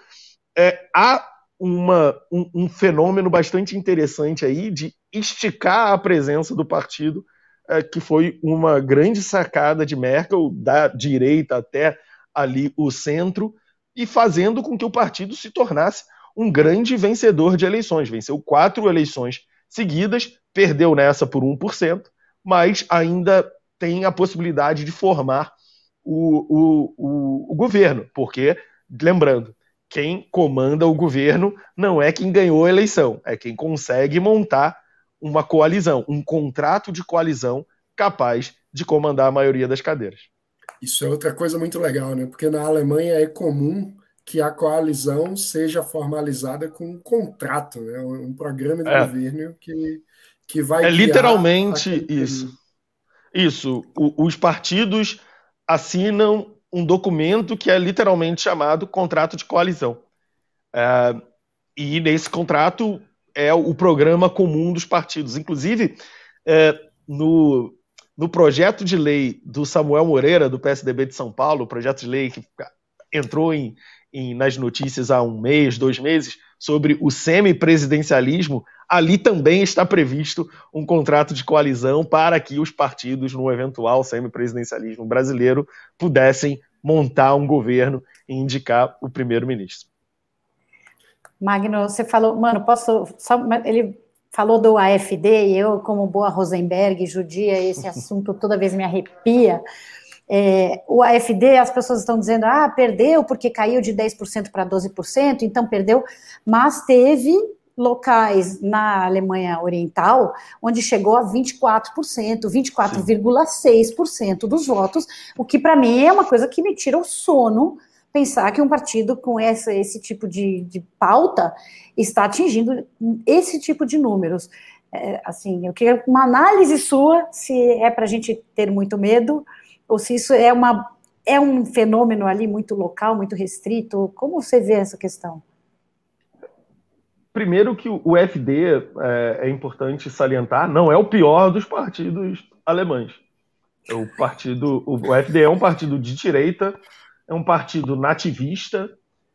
é, há uma, um, um, fenômeno bastante interessante aí de esticar a presença do partido, é, que foi uma grande sacada de Merkel, da direita até ali o centro, e fazendo com que o partido se tornasse um grande vencedor de eleições. Venceu quatro eleições seguidas, perdeu nessa por 1%, mas ainda tem a possibilidade de formar o, o, o, o governo, porque, lembrando, quem comanda o governo não é quem ganhou a eleição, é quem consegue montar uma coalizão, um contrato de coalizão capaz de comandar a maioria das cadeiras. Isso é outra coisa muito legal, né? Porque na Alemanha é comum que a coalizão seja formalizada com um contrato, né? um programa de é. governo que, que vai. É literalmente isso. Isso. O, os partidos assinam um documento que é literalmente chamado contrato de coalizão. É, e nesse contrato é o programa comum dos partidos. Inclusive, é, no, no projeto de lei do Samuel Moreira, do PSDB de São Paulo, projeto de lei que entrou em, em, nas notícias há um mês, dois meses, sobre o semipresidencialismo, ali também está previsto um contrato de coalizão para que os partidos, no eventual semipresidencialismo brasileiro, pudessem montar um governo e indicar o primeiro-ministro. Magno, você falou, mano, posso só ele falou do AFD e eu, como boa Rosenberg, judia, esse assunto toda vez me arrepia. É, o AFD, as pessoas estão dizendo, ah, perdeu porque caiu de 10% para 12%, então perdeu, mas teve locais na Alemanha Oriental onde chegou a 24%, 24,6% dos votos, o que para mim é uma coisa que me tira o sono pensar que um partido com essa, esse tipo de, de pauta está atingindo esse tipo de números. É, assim, eu queria uma análise sua, se é para a gente ter muito medo, ou se isso é, uma, é um fenômeno ali muito local, muito restrito. Como você vê essa questão? Primeiro que o FD, é, é importante salientar, não é o pior dos partidos alemães. O partido, o FD é um partido de direita, é um partido nativista,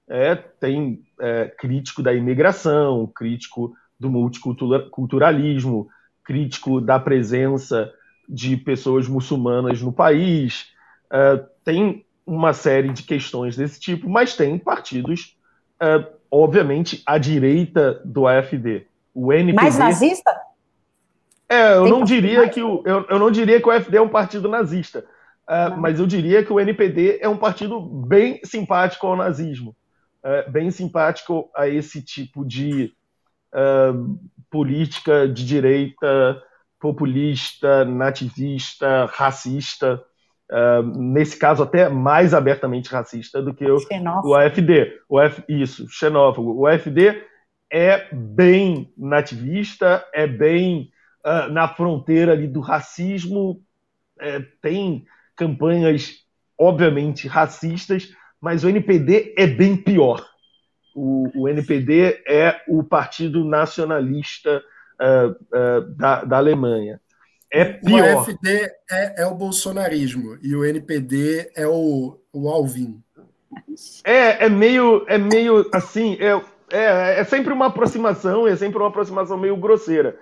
é, tem é, crítico da imigração, crítico do multiculturalismo, crítico da presença de pessoas muçulmanas no país, é, tem uma série de questões desse tipo, mas tem partidos, é, obviamente, à direita do AfD. O NPD, mais nazista? É, eu não diria que o eu, eu não diria que o AfD é um partido nazista. Uh, mas eu diria que o NPD é um partido bem simpático ao nazismo, uh, bem simpático a esse tipo de uh, política de direita populista, nativista, racista, nesse caso até mais abertamente racista do que o, o AFD. O F, isso, xenófobo. O AFD é bem nativista, é bem na fronteira ali do racismo, é, tem campanhas obviamente racistas, mas o NPD é bem pior. O, o NPD é o Partido Nacionalista uh, uh, da, da Alemanha. É pior. O AfD é, é, o bolsonarismo e o NPD é o, o Alvin. É, é meio, é meio assim, é, é, é sempre uma aproximação, é sempre uma aproximação meio grosseira.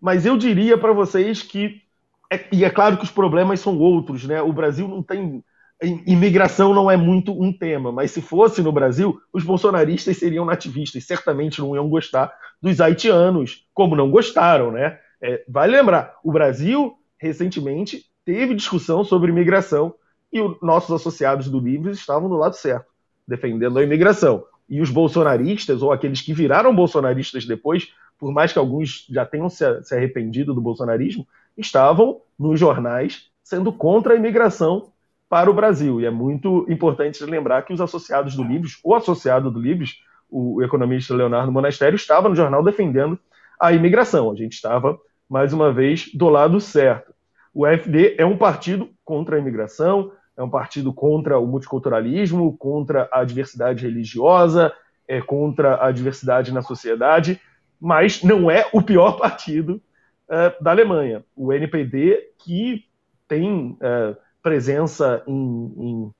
Mas eu diria para vocês que é, e é claro que os problemas são outros, né? O Brasil não tem. Imigração não é muito um tema, mas se fosse no Brasil, os bolsonaristas seriam nativistas, certamente não iam gostar dos haitianos, como não gostaram, né? É, vale lembrar, o Brasil, recentemente, teve discussão sobre imigração e os nossos associados do Livres estavam do lado certo, defendendo a imigração. E os bolsonaristas, ou aqueles que viraram bolsonaristas depois, por mais que alguns já tenham se arrependido do bolsonarismo, estavam nos jornais sendo contra a imigração para o Brasil. E é muito importante lembrar que os associados do Livres, o associado do Livres, o economista Leonardo Monastério, estava no jornal defendendo a imigração. A gente estava, mais uma vez, do lado certo. O FD é um partido contra a imigração, é um partido contra o multiculturalismo, contra a diversidade religiosa, é contra a diversidade na sociedade, mas não é o pior partido uh, da Alemanha. O NPD, que tem uh, presença em, em,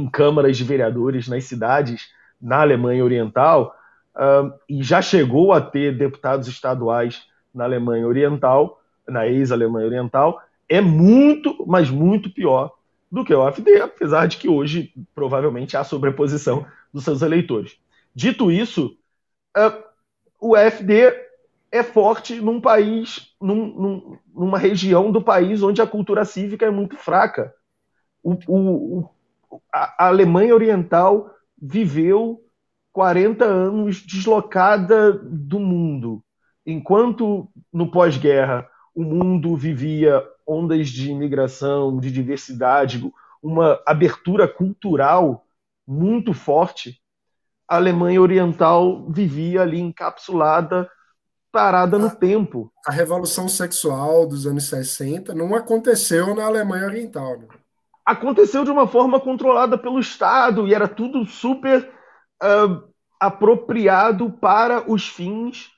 em, câmaras de vereadores nas cidades na Alemanha Oriental, uh, e já chegou a ter deputados estaduais na Alemanha Oriental, na ex-Alemanha Oriental, é muito, mas muito pior do que o AfD, apesar de que hoje provavelmente há sobreposição dos seus eleitores. Dito isso, uh, o AfD é forte num país, num, num, numa região do país onde a cultura cívica é muito fraca. O, o, a Alemanha Oriental viveu 40 anos deslocada do mundo, enquanto no pós-guerra o mundo vivia ondas de imigração, de diversidade, uma abertura cultural muito forte, a Alemanha Oriental vivia ali encapsulada, parada no tempo. A revolução sexual dos anos 60 não aconteceu na Alemanha Oriental. Né? Aconteceu de uma forma controlada pelo Estado e era tudo super uh, apropriado para os fins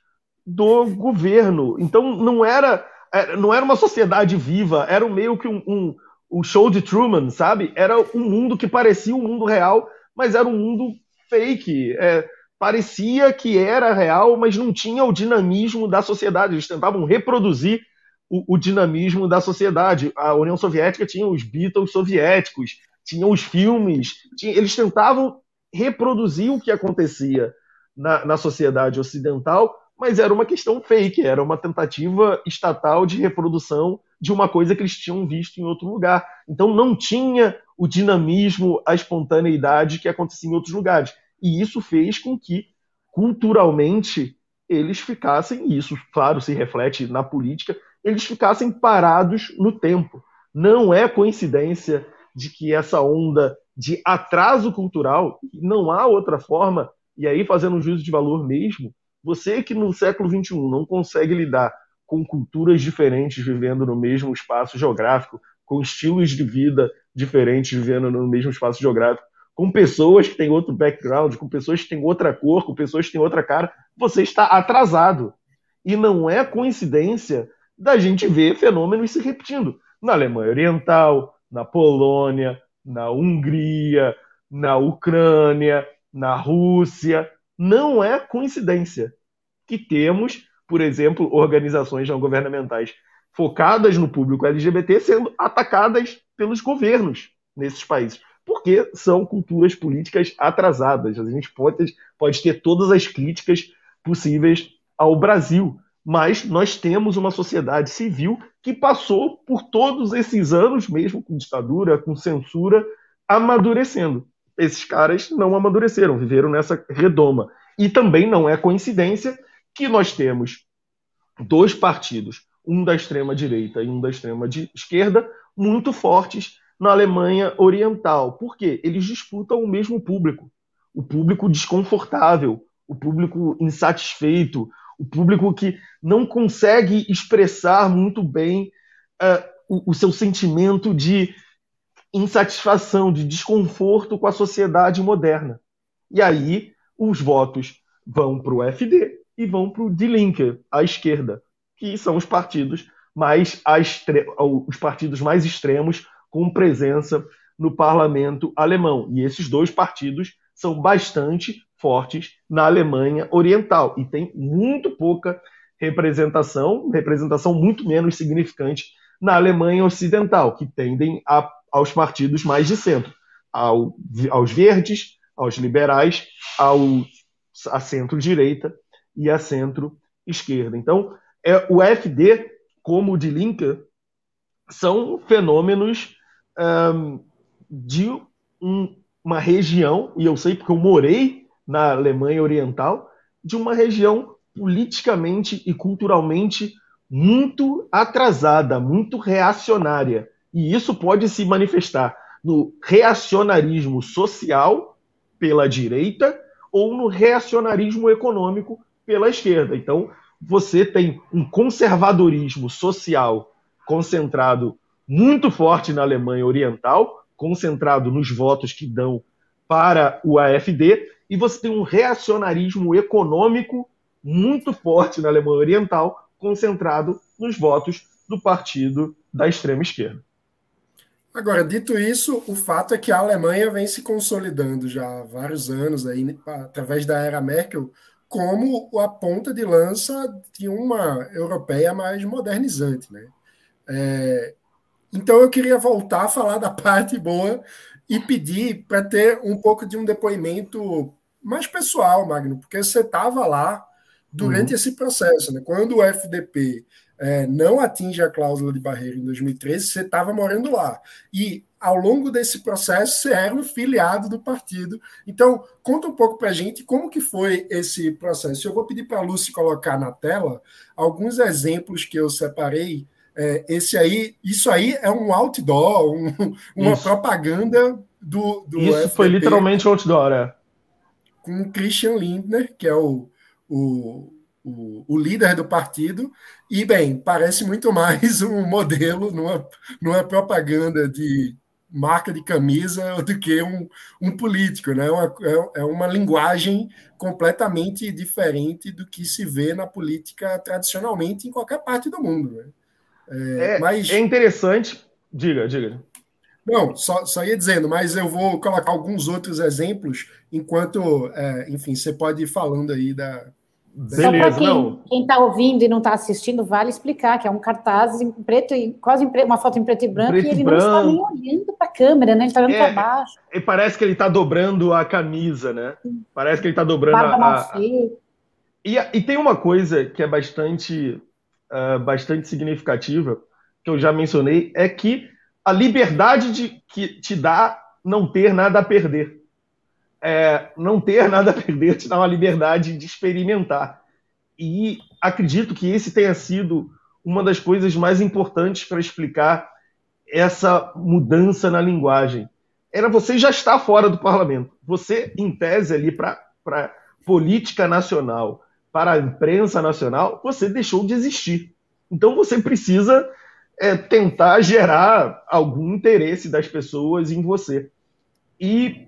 do governo. Então não era é, não era uma sociedade viva, era meio que um, um, um, show de Truman, sabe? Era um mundo que parecia um mundo real, mas era um mundo fake. É, parecia que era real, mas não tinha o dinamismo da sociedade. Eles tentavam reproduzir o, o dinamismo da sociedade. A União Soviética tinha os Beatles soviéticos, tinha os filmes, tinha, eles tentavam reproduzir o que acontecia na, na sociedade ocidental mas era uma questão fake, era uma tentativa estatal de reprodução de uma coisa que eles tinham visto em outro lugar. Então não tinha o dinamismo, a espontaneidade que acontecia em outros lugares. E isso fez com que, culturalmente, eles ficassem, e isso, claro, se reflete na política, eles ficassem parados no tempo. Não é coincidência de que essa onda de atraso cultural, não há outra forma, e aí fazendo um juízo de valor mesmo, você que no século XXI não consegue lidar com culturas diferentes vivendo no mesmo espaço geográfico, com estilos de vida diferentes vivendo no mesmo espaço geográfico, com pessoas que têm outro background, com pessoas que têm outra cor, com pessoas que têm outra cara, você está atrasado. E não é coincidência da gente ver fenômenos se repetindo. Na Alemanha Oriental, na Polônia, na Hungria, na Ucrânia, na Rússia. Não é coincidência que temos, por exemplo, organizações não governamentais focadas no público LGBT sendo atacadas pelos governos nesses países, porque são culturas políticas atrasadas. A gente pode, pode ter todas as críticas possíveis ao Brasil, mas nós temos uma sociedade civil que passou por todos esses anos, mesmo com ditadura, com censura, amadurecendo. Esses caras não amadureceram, viveram nessa redoma. E também não é coincidência que nós temos dois partidos, um da extrema direita e um da extrema esquerda, muito fortes na Alemanha Oriental. Por quê? Eles disputam o mesmo público, o público desconfortável, o público insatisfeito, o público que não consegue expressar muito bem uh, o, o seu sentimento de insatisfação, de desconforto com a sociedade moderna. E aí os votos vão para o FD e vão para o Die Linke, à esquerda, que são os partidos mais os partidos mais extremos com presença no parlamento alemão. E esses dois partidos são bastante fortes na Alemanha Oriental e tem muito pouca representação, representação muito menos significante na Alemanha Ocidental, que tendem a, aos partidos mais de centro, ao, aos verdes, aos liberais, ao, à centro-direita e a centro-esquerda. Então, é, o FD, como o de Lincoln, são fenômenos um, de um, uma região, e eu sei porque eu morei na Alemanha Oriental, de uma região politicamente e culturalmente muito atrasada, muito reacionária. E isso pode se manifestar no reacionarismo social pela direita ou no reacionarismo econômico pela esquerda. Então, você tem um conservadorismo social concentrado muito forte na Alemanha Oriental, concentrado nos votos que dão para o AfD, e você tem um reacionarismo econômico muito forte na Alemanha Oriental, concentrado nos votos do partido da extrema esquerda. Agora, dito isso, o fato é que a Alemanha vem se consolidando já há vários anos, aí, através da era Merkel, como a ponta de lança de uma europeia mais modernizante. Né? É, então, eu queria voltar a falar da parte boa e pedir para ter um pouco de um depoimento mais pessoal, Magno, porque você estava lá durante uhum. esse processo. Né? Quando o FDP é, não atinge a cláusula de barreira em 2013, você estava morando lá. E ao longo desse processo, você era um filiado do partido. Então, conta um pouco para a gente como que foi esse processo. Eu vou pedir para a Lúcia colocar na tela alguns exemplos que eu separei. É, esse aí, isso aí é um outdoor, um, uma isso. propaganda do, do Isso FDP, foi literalmente outdoor, é. Com o Christian Lindner, que é o, o o, o, líder do partido, e, bem, parece muito mais um modelo numa, numa propaganda de marca de camisa do que um, um político, né? Uma, é, é uma linguagem completamente diferente do que se vê na política tradicionalmente em qualquer parte do mundo. Né? É, é, mas... é interessante. Diga, diga. Não, só, só ia dizendo, mas eu vou colocar alguns outros exemplos enquanto, é, enfim, você pode ir falando aí da, Beleza, Só quem, quem está ouvindo e não está assistindo, vale explicar que é um cartaz em preto e quase em preto, uma foto em preto e branco preto e ele branco. não está nem olhando para a câmera, né? Ele está olhando é, para baixo. E parece que ele está dobrando a camisa, né? Parece que ele está dobrando Barba a. a... E, e tem uma coisa que é bastante, uh, bastante significativa, que eu já mencionei, é que a liberdade de, que te dá não ter nada a perder é, não ter nada a perder te dá uma liberdade de experimentar. E acredito que esse tenha sido uma das coisas mais importantes para explicar essa mudança na linguagem. Era você já estar fora do parlamento. Você, em tese, ali para política nacional, para a imprensa nacional, você deixou de existir. Então você precisa é, tentar gerar algum interesse das pessoas em você. E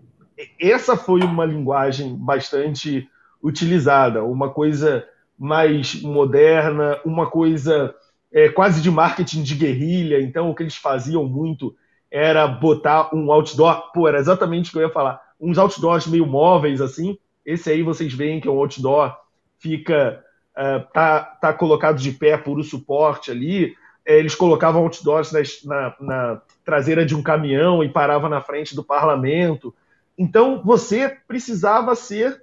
essa foi uma linguagem bastante utilizada, uma coisa mais moderna, uma coisa é, quase de marketing de guerrilha. Então, o que eles faziam muito era botar um outdoor, pô, era exatamente o que eu ia falar, uns outdoors meio móveis assim. Esse aí vocês veem que é um outdoor, fica uh, tá, tá colocado de pé por o suporte ali. É, eles colocavam outdoors na, na traseira de um caminhão e parava na frente do parlamento. Então você precisava ser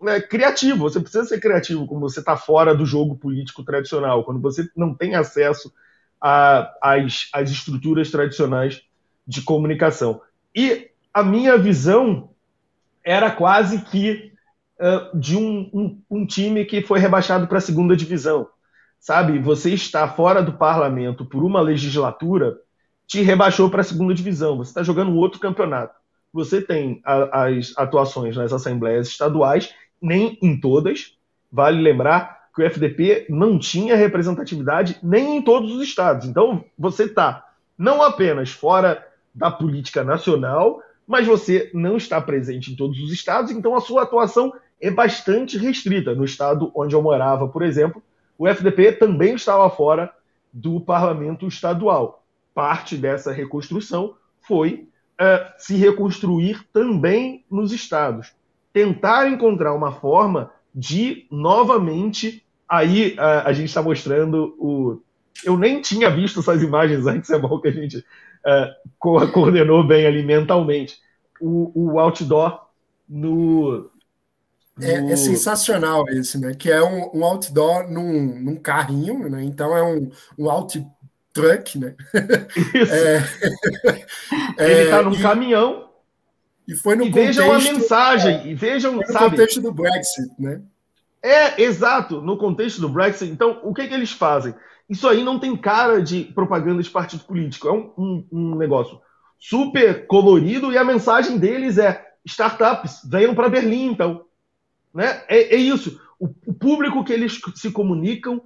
né, criativo, você precisa ser criativo quando você está fora do jogo político tradicional, quando você não tem acesso às, às estruturas tradicionais de comunicação. E a minha visão era quase que de um, um, um time que foi rebaixado para a segunda divisão. Sabe, você está fora do parlamento por uma legislatura, te rebaixou para a segunda divisão, você está jogando um outro campeonato você tem a, as atuações nas assembleias estaduais, nem em todas. Vale lembrar que o FDP não tinha representatividade nem em todos os estados. Então, você está não apenas fora da política nacional, mas você não está presente em todos os estados, então a sua atuação é bastante restrita. No estado onde eu morava, por exemplo, o FDP também estava fora do parlamento estadual. Parte dessa reconstrução foi uh, se reconstruir também nos estados. Tentar encontrar uma forma de novamente. Aí uh, a gente está mostrando o. Eu nem tinha visto essas imagens antes, é bom que a gente uh, coordenou bem ali mentalmente. O, o outdoor no, é, é, sensacional esse, né? Que é um, um outdoor num, num, carrinho, né? Então é um, um out truck, né? Isso. É, Ele está num e, caminhão. E foi no e contexto, vejam a mensagem, é, e vejam, no sabe? contexto do Brexit, né? É, exato, no contexto do Brexit. Então, o que, que eles fazem? Isso aí não tem cara de propaganda de partido político, é um, um, um negócio super colorido e a mensagem deles é startups, venham para Berlim, então. Né? É, é isso. O, o, público que eles se comunicam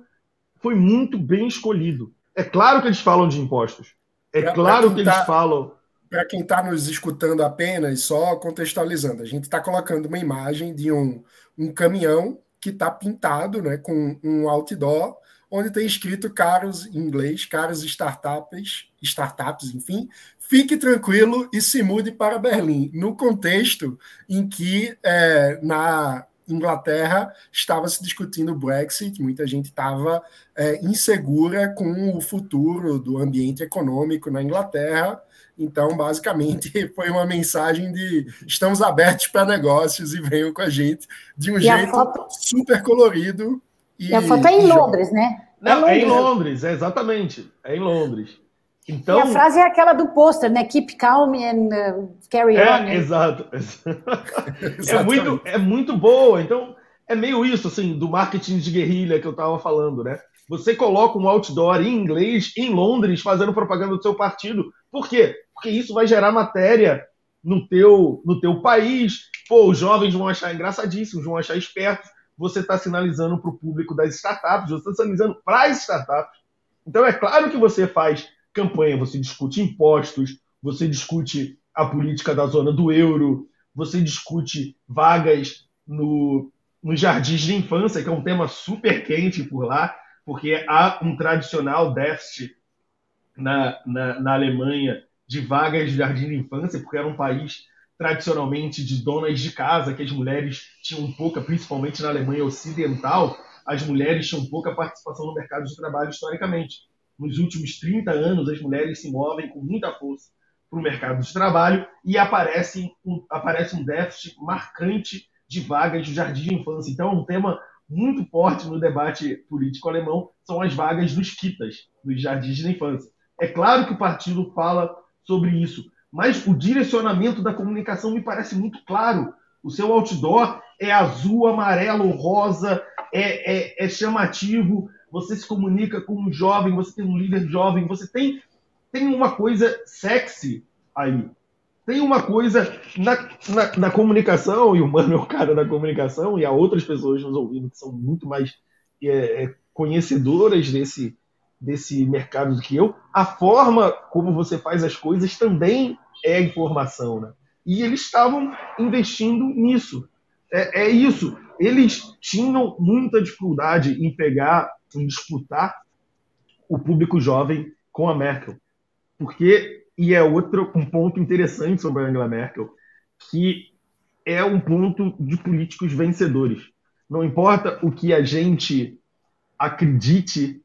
foi muito bem escolhido. É claro que eles falam de impostos. É pra, claro pra que tá, eles falam. Para quem está nos escutando apenas, só contextualizando, a gente está colocando uma imagem de um, um caminhão que está pintado né, com um outdoor onde tem escrito caros em inglês, caros startups, startups, enfim, fique tranquilo e se mude para Berlim, no contexto em que é, na Inglaterra estava se discutindo o Brexit, muita gente estava é, insegura com o futuro do ambiente econômico na Inglaterra. Então, basicamente, foi uma mensagem de estamos abertos para negócios e venham com a gente de um e jeito foto... super colorido e, e a foto é em Londres, né? Não, é, é em Londres, é exatamente. É em Londres. Então, e a frase é aquela do pôster, né? Keep calm and uh, carry é, on. Né? Exato. é, muito, é muito boa. Então, é meio isso, assim, do marketing de guerrilha que eu estava falando, né? Você coloca um outdoor em inglês em Londres fazendo propaganda do seu partido. Por quê? Porque isso vai gerar matéria no teu, no teu país. Pô, os jovens vão achar engraçadíssimos, vão achar espertos você está sinalizando para o público das startups, você está sinalizando para as startups. Então, é claro que você faz campanha, você discute impostos, você discute a política da zona do euro, você discute vagas no, nos jardins de infância, que é um tema super quente por lá, porque há um tradicional déficit na, na, na Alemanha de vagas de jardim de infância, porque era um país tradicionalmente de donas de casa, que as mulheres tinham pouca, principalmente na Alemanha Ocidental, as mulheres tinham pouca participação no mercado de trabalho historicamente. Nos últimos 30 anos, as mulheres se movem com muita força para o mercado de trabalho e aparece um, aparece um déficit marcante de vagas de jardim de infância. Então, um tema muito forte no debate político alemão são as vagas dos quitas, dos jardins de infância. É claro que o partido fala sobre isso, mas o direcionamento da comunicação me parece muito claro. O seu outdoor é azul, amarelo, rosa, é, é, é chamativo. Você se comunica com um jovem, você tem um líder jovem, você tem, tem uma coisa sexy aí. Tem uma coisa na, na, na comunicação, e o Mano é o cara da comunicação, e há outras pessoas nos ouvindo que são muito mais é, é conhecedoras desse, desse mercado do que eu, a forma como você faz as coisas também é informação, né? E eles estavam investindo nisso. É, é, isso. Eles tinham muita dificuldade em pegar, em disputar o público jovem com a Merkel. Porque, e é outro um ponto interessante sobre a Angela Merkel, que é um ponto de políticos vencedores. Não importa o que a gente acredite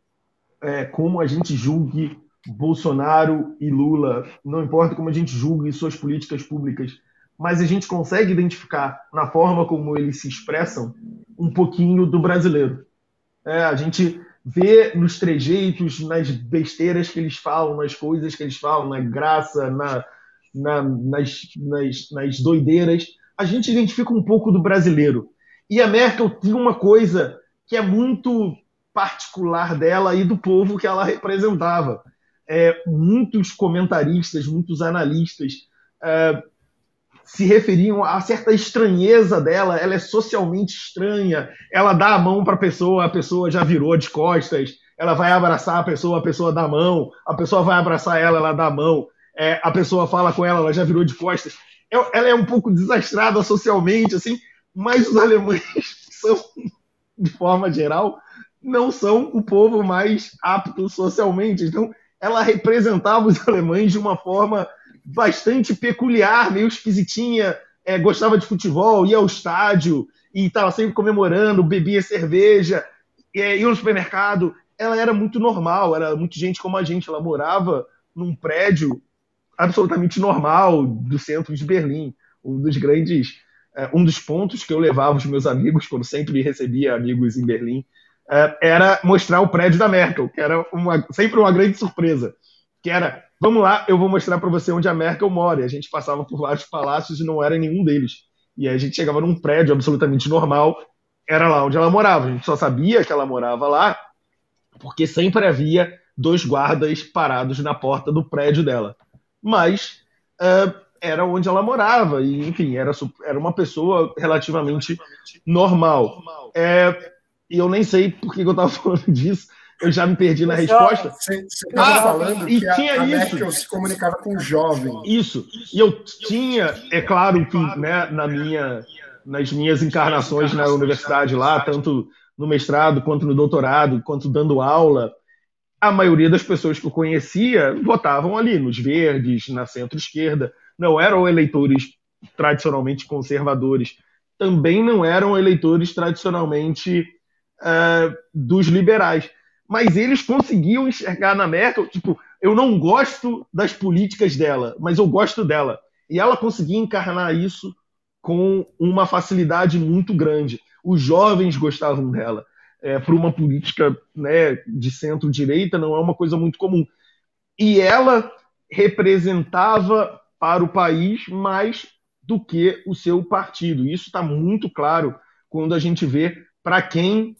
é, como a gente julgue Bolsonaro e Lula, não importa como a gente julgue suas políticas públicas, mas a gente consegue identificar na forma como eles se expressam um pouquinho do brasileiro. É, a gente vê nos trejeitos, nas besteiras que eles falam, nas coisas que eles falam, na graça, na, na, nas, nas, nas doideiras, a gente identifica um pouco do brasileiro. E a Merkel tem uma coisa que é muito particular dela e do povo que ela representava. É, muitos comentaristas, muitos analistas é, se referiam a certa estranheza dela. Ela é socialmente estranha. Ela dá a mão para a pessoa, a pessoa já virou de costas. Ela vai abraçar a pessoa, a pessoa dá a mão. A pessoa vai abraçar ela, ela dá a mão. É, a pessoa fala com ela, ela já virou de costas. Ela é um pouco desastrada socialmente, assim, mas os alemães são, de forma geral, não são o povo mais apto socialmente. Então, ela representava os alemães de uma forma bastante peculiar, meio esquisitinha, é, gostava de futebol, ia ao estádio e estava sempre comemorando, bebia cerveja, é, ia no supermercado. Ela era muito normal, era muito gente como a gente. Ela morava num prédio absolutamente normal do centro de Berlim, um dos grandes, é, um dos pontos que eu levava os meus amigos quando sempre recebia amigos em Berlim é, era mostrar o prédio da Merkel, que era uma, sempre uma grande surpresa. Que era, vamos lá, eu vou mostrar para você onde a Merkel mora. E a gente passava por vários palácios e não era nenhum deles. E aí a gente chegava num prédio absolutamente normal, era lá onde ela morava. A gente só sabia que ela morava lá porque sempre havia dois guardas parados na porta do prédio dela. Mas uh, era onde ela morava, e enfim, era, era uma pessoa relativamente normal. É, e eu nem sei por que eu estava falando disso, eu já me perdi na resposta. Você estava ah, falando e que tinha a, a Merkel se comunicava com jovens. Isso. E eu tinha, é claro que né, na minha, nas minhas encarnações na universidade lá, tanto no mestrado quanto no doutorado, quanto dando aula, a maioria das pessoas que eu conhecia votavam ali, nos verdes, na centro-esquerda. Não eram eleitores tradicionalmente conservadores. Também não eram eleitores tradicionalmente uh, dos liberais mas eles conseguiam enxergar na Merkel, tipo, eu não gosto das políticas dela, mas eu gosto dela. E ela conseguia encarnar isso com uma facilidade muito grande. Os jovens gostavam dela. É, Para uma política né, de centro-direita, não é uma coisa muito comum. E ela representava para o país mais do que o seu partido. Isso está muito claro quando a gente vê para quem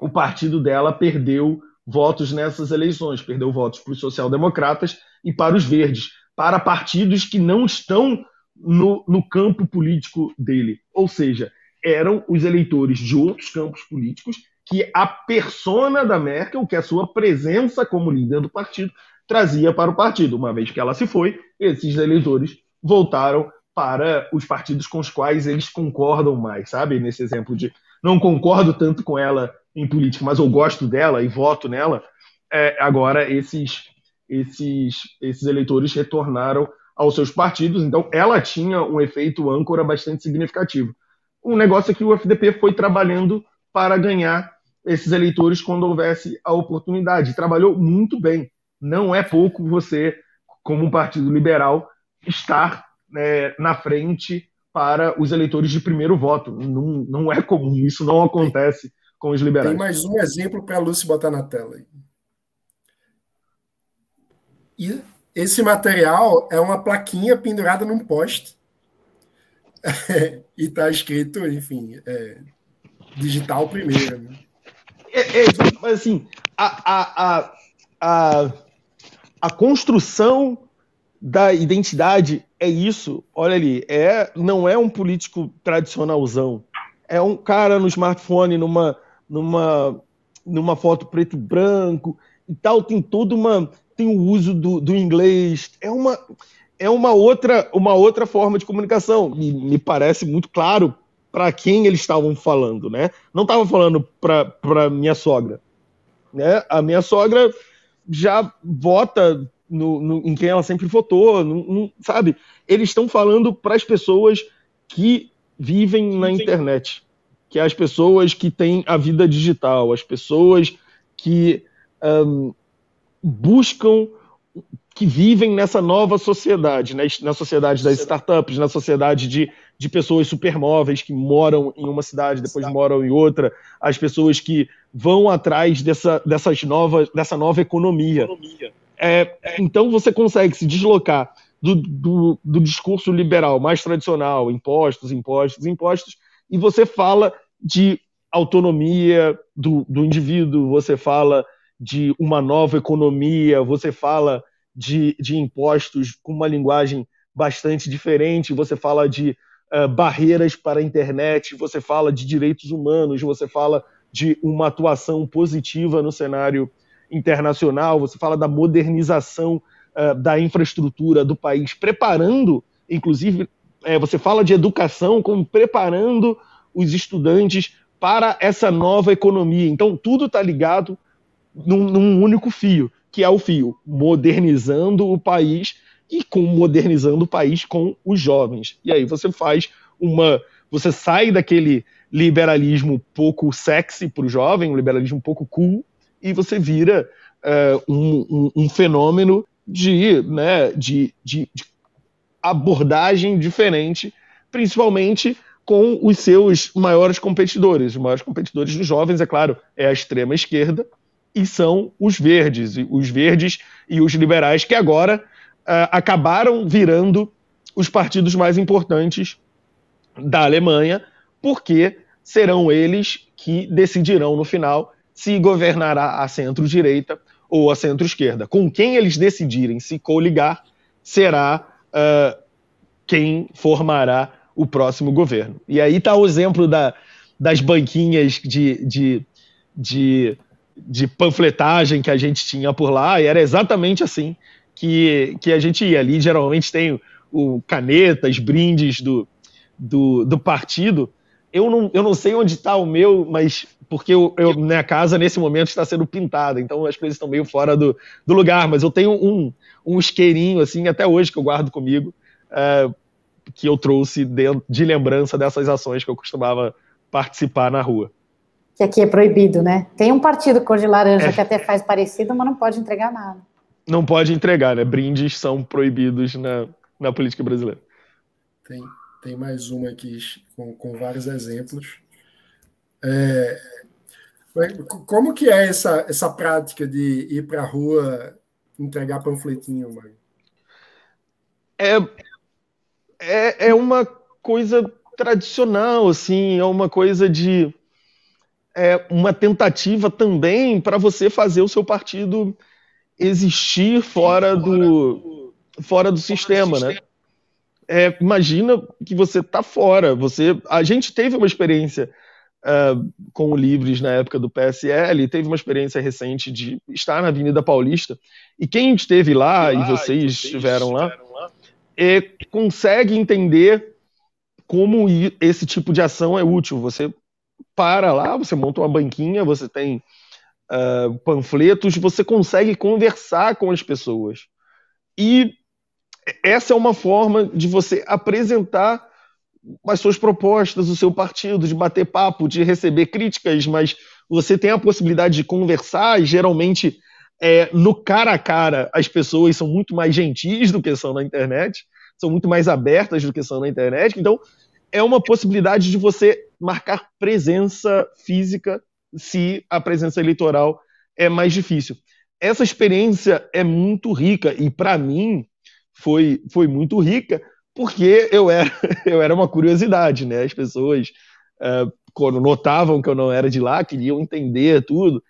o partido dela perdeu votos nessas eleições, perdeu votos para os social-democratas e para os verdes, para partidos que não estão no, no campo político dele. Ou seja, eram os eleitores de outros campos políticos que a persona da Merkel, que a sua presença como líder do partido, trazia para o partido. Uma vez que ela se foi, esses eleitores voltaram para os partidos com os quais eles concordam mais, sabe? Nesse exemplo de não concordo tanto com ela em política, mas eu gosto dela e voto nela, é, agora esses, esses, esses eleitores retornaram aos seus partidos, então ela tinha um efeito âncora bastante significativo. Um negócio é que o FDP foi trabalhando para ganhar esses eleitores quando houvesse a oportunidade. Trabalhou muito bem. Não é pouco você, como um partido liberal, estar é, na frente para os eleitores de primeiro voto. Não, não é comum, isso não acontece com os liberais. Tem mais um exemplo para a Lúcia botar na tela. E esse material é uma plaquinha pendurada num poste. e está escrito, enfim, é, digital primeiro. Né? É, é, mas assim, a, a, a, a, a construção da identidade é isso. Olha ali, é, não é um político tradicionalzão. É um cara no smartphone, numa, numa, numa foto preto e branco e tal, tem toda uma. tem o uso do, do inglês. É uma, é uma outra, uma outra forma de comunicação. Me, me parece muito claro para quem eles estavam falando, né? Não estavam falando para minha sogra. Né? A minha sogra já vota no, no, em quem ela sempre votou, no, no, sabe? Eles estão falando para as pessoas que vivem na internet que é as pessoas que têm a vida digital, as pessoas que um, buscam, que vivem nessa nova sociedade, né? na sociedade das startups, na sociedade de, de pessoas supermóveis que moram em uma cidade, depois moram em outra, as pessoas que vão atrás dessa, dessas novas, dessa nova economia. É, então você consegue se deslocar do, do, do discurso liberal mais tradicional, impostos, impostos, impostos, e você fala de autonomia do, do indivíduo, você fala de uma nova economia, você fala de, de impostos com uma linguagem bastante diferente, você fala de uh, barreiras para a internet, você fala de direitos humanos, você fala de uma atuação positiva no cenário internacional, você fala da modernização uh, da infraestrutura do país, preparando, inclusive, é, você fala de educação como preparando os estudantes para essa nova economia. Então, tudo está ligado num, num, único fio, que é o fio modernizando o país e com modernizando o país com os jovens. E aí você faz uma. Você sai daquele liberalismo pouco sexy para o jovem, um liberalismo pouco cool, e você vira uh, um, um, um, fenômeno de, né, de, de, de abordagem diferente, principalmente com os seus maiores competidores. Os maiores competidores dos jovens, é claro, é a extrema esquerda e são os verdes, os verdes e os liberais que agora uh, acabaram virando os partidos mais importantes da Alemanha, porque serão eles que decidirão no final se governará a centro-direita ou a centro-esquerda. Com quem eles decidirem se coligar será uh, quem formará o próximo governo. E aí está o exemplo da, das banquinhas de, de, de, de, panfletagem que a gente tinha por lá, e era exatamente assim que, que a gente ia. Ali geralmente tem o canetas, brindes do, do, do partido. Eu não, eu não sei onde está o meu, mas porque eu, eu, minha casa nesse momento está sendo pintada, então as coisas estão meio fora do, do lugar, mas eu tenho um, um isqueirinho, assim, até hoje que eu guardo comigo, é, que eu trouxe de, de lembrança dessas ações que eu costumava participar na rua. Que aqui é proibido, né? Tem um partido cor de laranja é. que até faz parecido, mas não pode entregar nada. Não pode entregar, né? Brindes são proibidos na, na política brasileira. Tem, tem mais uma aqui com, com vários exemplos. É, como que é essa, essa prática de ir para a rua entregar panfletinho, mãe? É, é, é uma coisa tradicional, assim, é uma coisa de. É uma tentativa também para você fazer o seu partido existir fora do, fora do sistema, né? É, imagina que você está fora. Você, a gente teve uma experiência uh, com o Livres na época do PSL, teve uma experiência recente de estar na Avenida Paulista, e quem esteve lá, lá e vocês, vocês estiveram lá, lá é, consegue entender como esse tipo de ação é útil. Você para lá, você monta uma banquinha, você tem uh, panfletos, você consegue conversar com as pessoas. E essa é uma forma de você apresentar as suas propostas, o seu partido, de bater papo, de receber críticas, mas você tem a possibilidade de conversar e geralmente é, no cara a cara as pessoas são muito mais gentis do que são na internet, são muito mais abertas do que são na internet. Então é uma possibilidade de você marcar presença física se a presença eleitoral é mais difícil. Essa experiência é muito rica e para mim foi, foi muito rica porque eu era, eu era uma curiosidade, né? As pessoas, uh, quando notavam que eu não era de lá, queriam entender tudo.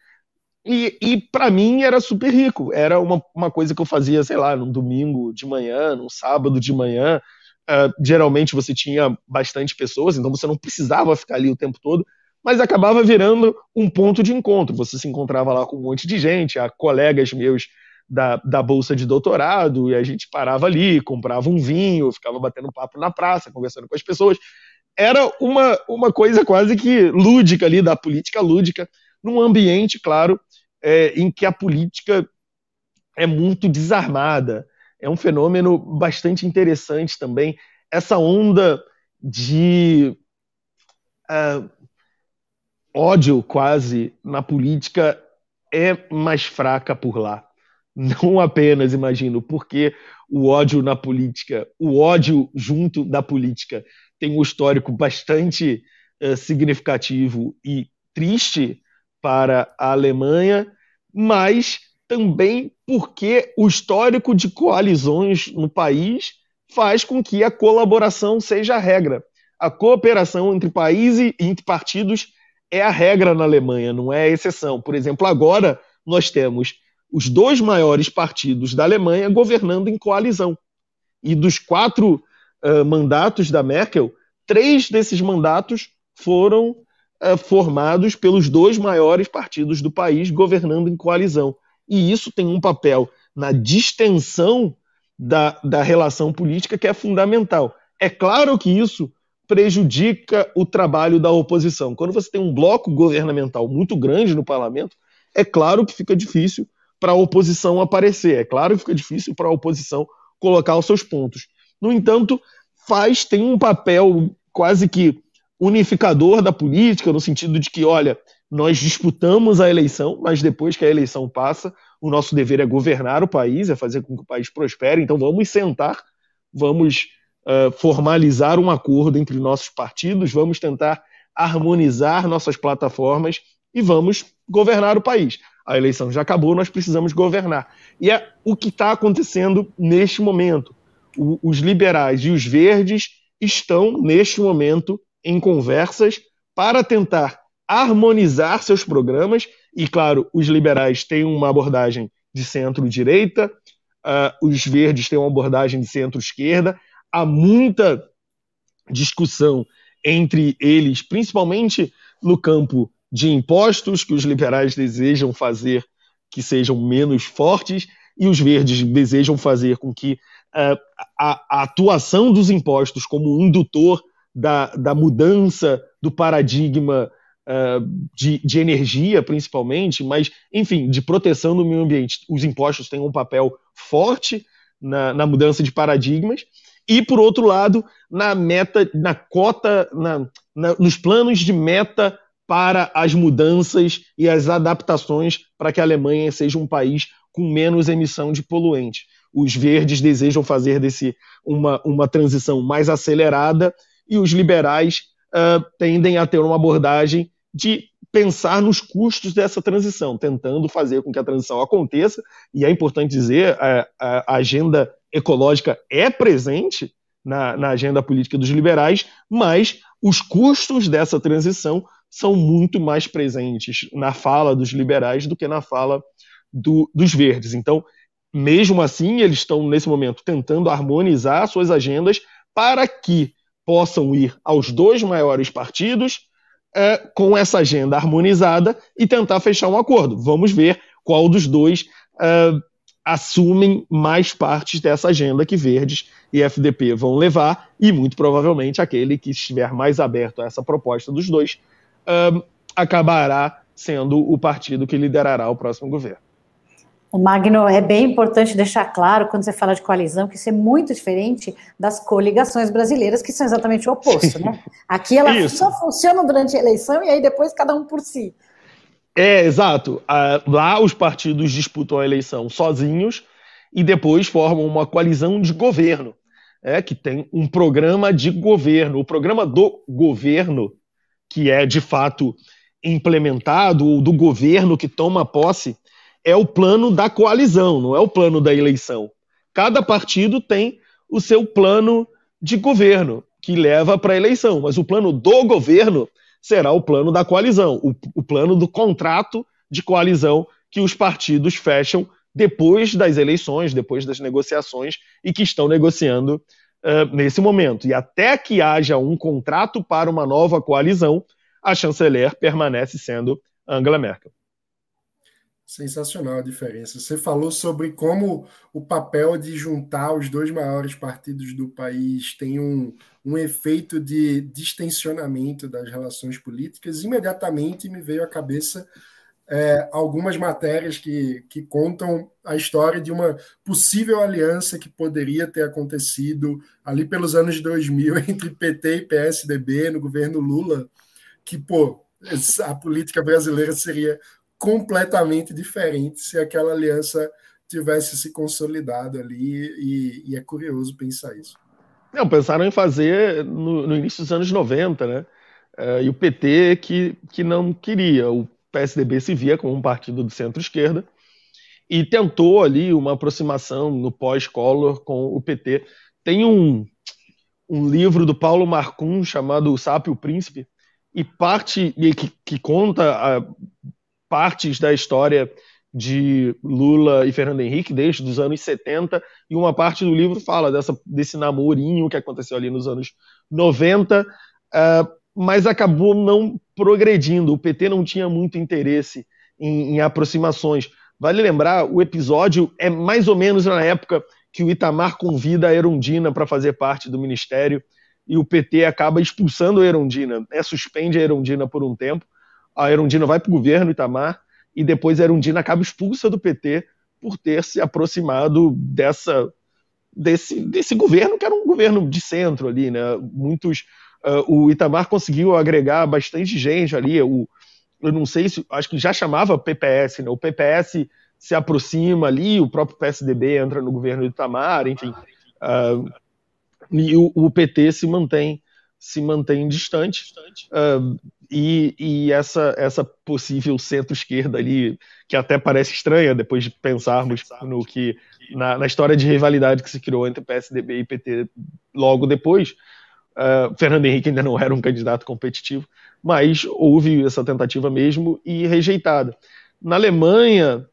E, e para mim era super rico. Era uma, uma coisa que eu fazia, sei lá, num domingo de manhã, num sábado de manhã. Uh, geralmente você tinha bastante pessoas, então você não precisava ficar ali o tempo todo, mas acabava virando um ponto de encontro. Você se encontrava lá com um monte de gente, há colegas meus da, da bolsa de doutorado, e a gente parava ali, comprava um vinho, ficava batendo papo na praça, conversando com as pessoas. Era uma, uma coisa quase que lúdica ali, da política lúdica, num ambiente, claro, é, em que a política é muito desarmada. É um fenômeno bastante interessante também. Essa onda de uh, ódio quase na política é mais fraca por lá não apenas, imagino, porque o ódio na política, o ódio junto da política tem um histórico bastante uh, significativo e triste para a Alemanha, mas também porque o histórico de coalizões no país faz com que a colaboração seja a regra. A cooperação entre países e entre partidos é a regra na Alemanha, não é a exceção. Por exemplo, agora nós temos os dois maiores partidos da Alemanha governando em coalizão. E dos quatro uh, mandatos da Merkel, três desses mandatos foram uh, formados pelos dois maiores partidos do país governando em coalizão. E isso tem um papel na distensão da, da relação política que é fundamental. É claro que isso prejudica o trabalho da oposição. Quando você tem um bloco governamental muito grande no parlamento, é claro que fica difícil para a oposição aparecer. É claro que fica difícil para a oposição colocar os seus pontos. No entanto, faz tem um papel quase que unificador da política, no sentido de que, olha, nós disputamos a eleição, mas depois que a eleição passa, o nosso dever é governar o país, é fazer com que o país prospere. Então vamos sentar, vamos uh, formalizar um acordo entre nossos partidos, vamos tentar harmonizar nossas plataformas e vamos governar o país a eleição já acabou, nós precisamos governar. E é o que está acontecendo neste momento. O, os liberais e os verdes estão, neste momento, em conversas para tentar harmonizar seus programas. E, claro, os liberais têm uma abordagem de centro-direita, uh, os verdes têm uma abordagem de centro-esquerda. Há muita discussão entre eles, principalmente no campo de impostos, que os liberais desejam fazer que sejam menos fortes, e os verdes desejam fazer com que uh, a, a, atuação dos impostos como indutor da, da mudança do paradigma uh, de, de, energia, principalmente, mas, enfim, de proteção do meio ambiente, os impostos têm um papel forte na, na mudança de paradigmas, e, por outro lado, na meta, na cota, na, na, nos planos de meta para as mudanças e as adaptações para que a Alemanha seja um país com menos emissão de poluentes. Os verdes desejam fazer desse uma, uma transição mais acelerada e os liberais uh, tendem a ter uma abordagem de pensar nos custos dessa transição, tentando fazer com que a transição aconteça. E é importante dizer, a, a agenda ecológica é presente na, na agenda política dos liberais, mas os custos dessa transição são muito mais presentes na fala dos liberais do que na fala do, dos verdes. Então, mesmo assim, eles estão, nesse momento, tentando harmonizar suas agendas para que possam ir aos dois maiores partidos é, com essa agenda harmonizada e tentar fechar um acordo. Vamos ver qual dos dois é, assumem mais partes dessa agenda que Verdes e FDP vão levar, e muito provavelmente aquele que estiver mais aberto a essa proposta dos dois acabará sendo o partido que liderará o próximo governo. O Magno, é bem importante deixar claro, quando você fala de coalizão, que isso é muito diferente das coligações brasileiras, que são exatamente o oposto, Sim. né? Aqui ela isso. só funciona durante a eleição e aí depois cada um por si. É, exato. lá os partidos disputam a eleição sozinhos e depois formam uma coalizão de governo, é, que tem um programa de governo. O programa do governo que é de fato implementado, ou do governo que toma posse, é o plano da coalizão, não é o plano da eleição. Cada partido tem o seu plano de governo que leva para a eleição, mas o plano do governo será o plano da coalizão, o, o plano do contrato de coalizão que os partidos fecham depois das eleições, depois das negociações e que estão negociando uh, nesse momento. E até que haja um contrato para uma nova coalizão, a chanceler permanece sendo Angela Merkel. Sensacional a diferença. Você falou sobre como o papel de juntar os dois maiores partidos do país tem um, um efeito de distensionamento das relações políticas. Imediatamente me veio à cabeça é, algumas matérias que, que contam a história de uma possível aliança que poderia ter acontecido ali pelos anos 2000 entre PT e PSDB no governo Lula, que, pô, a política brasileira seria completamente diferente se aquela aliança tivesse se consolidado ali, e, e é curioso pensar isso. Não, pensaram em fazer no, no início dos anos 90, né? Uh, e o PT que, que não queria. O PSDB se via como um partido de centro-esquerda e tentou ali uma aproximação no pós-Collor com o PT. Tem um, um livro do Paulo Marcum chamado O Sápio Príncipe e parte que, que conta a, partes da história de Lula e Fernando Henrique desde os anos 70 e uma parte do livro fala dessa, desse namorinho que aconteceu ali nos anos 90, uh, ah, mas acabou não progredindo. O PT não tinha muito interesse em, em aproximações. Vale lembrar, o episódio é mais ou menos na época que o Itamar convida a Erundina para fazer parte do ministério e o PT acaba expulsando a Erundina, é, suspende a Erundina por um tempo. A Erundina vai para o governo Itamar e depois a Erundina acaba expulsa do PT por ter se aproximado dessa desse, desse governo que era um governo de centro ali, né? Muitos uh, o Itamar conseguiu agregar bastante gente ali. O, eu não sei se acho que já chamava PPS, né? O PPS se aproxima ali, o próprio PSDB entra no governo do Itamar, enfim. Uh, e o, o, PT se mantém se mantém distante. Uh, e, e, essa, essa possível centro-esquerda ali, que até parece estranha depois de pensarmos no que na, na, história de rivalidade que se criou entre PSDB e PT logo depois, Uh, Fernando Henrique ainda não era um candidato competitivo, mas houve essa tentativa mesmo e rejeitada. Na Alemanha,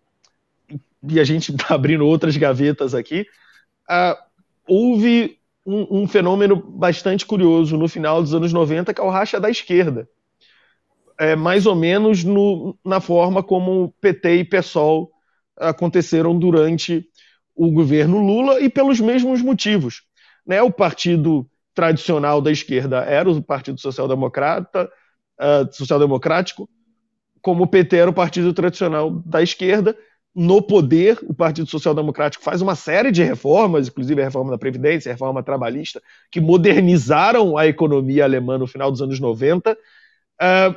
e a gente está abrindo outras gavetas aqui, uh, houve um, um, fenômeno bastante curioso no final dos anos 90, que é o racha da esquerda. É, mais ou menos no, na forma como PT e PSOL aconteceram durante o governo Lula e pelos mesmos motivos. Né? O partido tradicional da esquerda era o Partido Social Democrata, uh, Social Democrático, como o PT era o partido tradicional da esquerda, no poder, o Partido Social Democrático faz uma série de reformas, inclusive a reforma da Previdência, a reforma trabalhista, que modernizaram a economia alemã no final dos anos 90, uh, ah,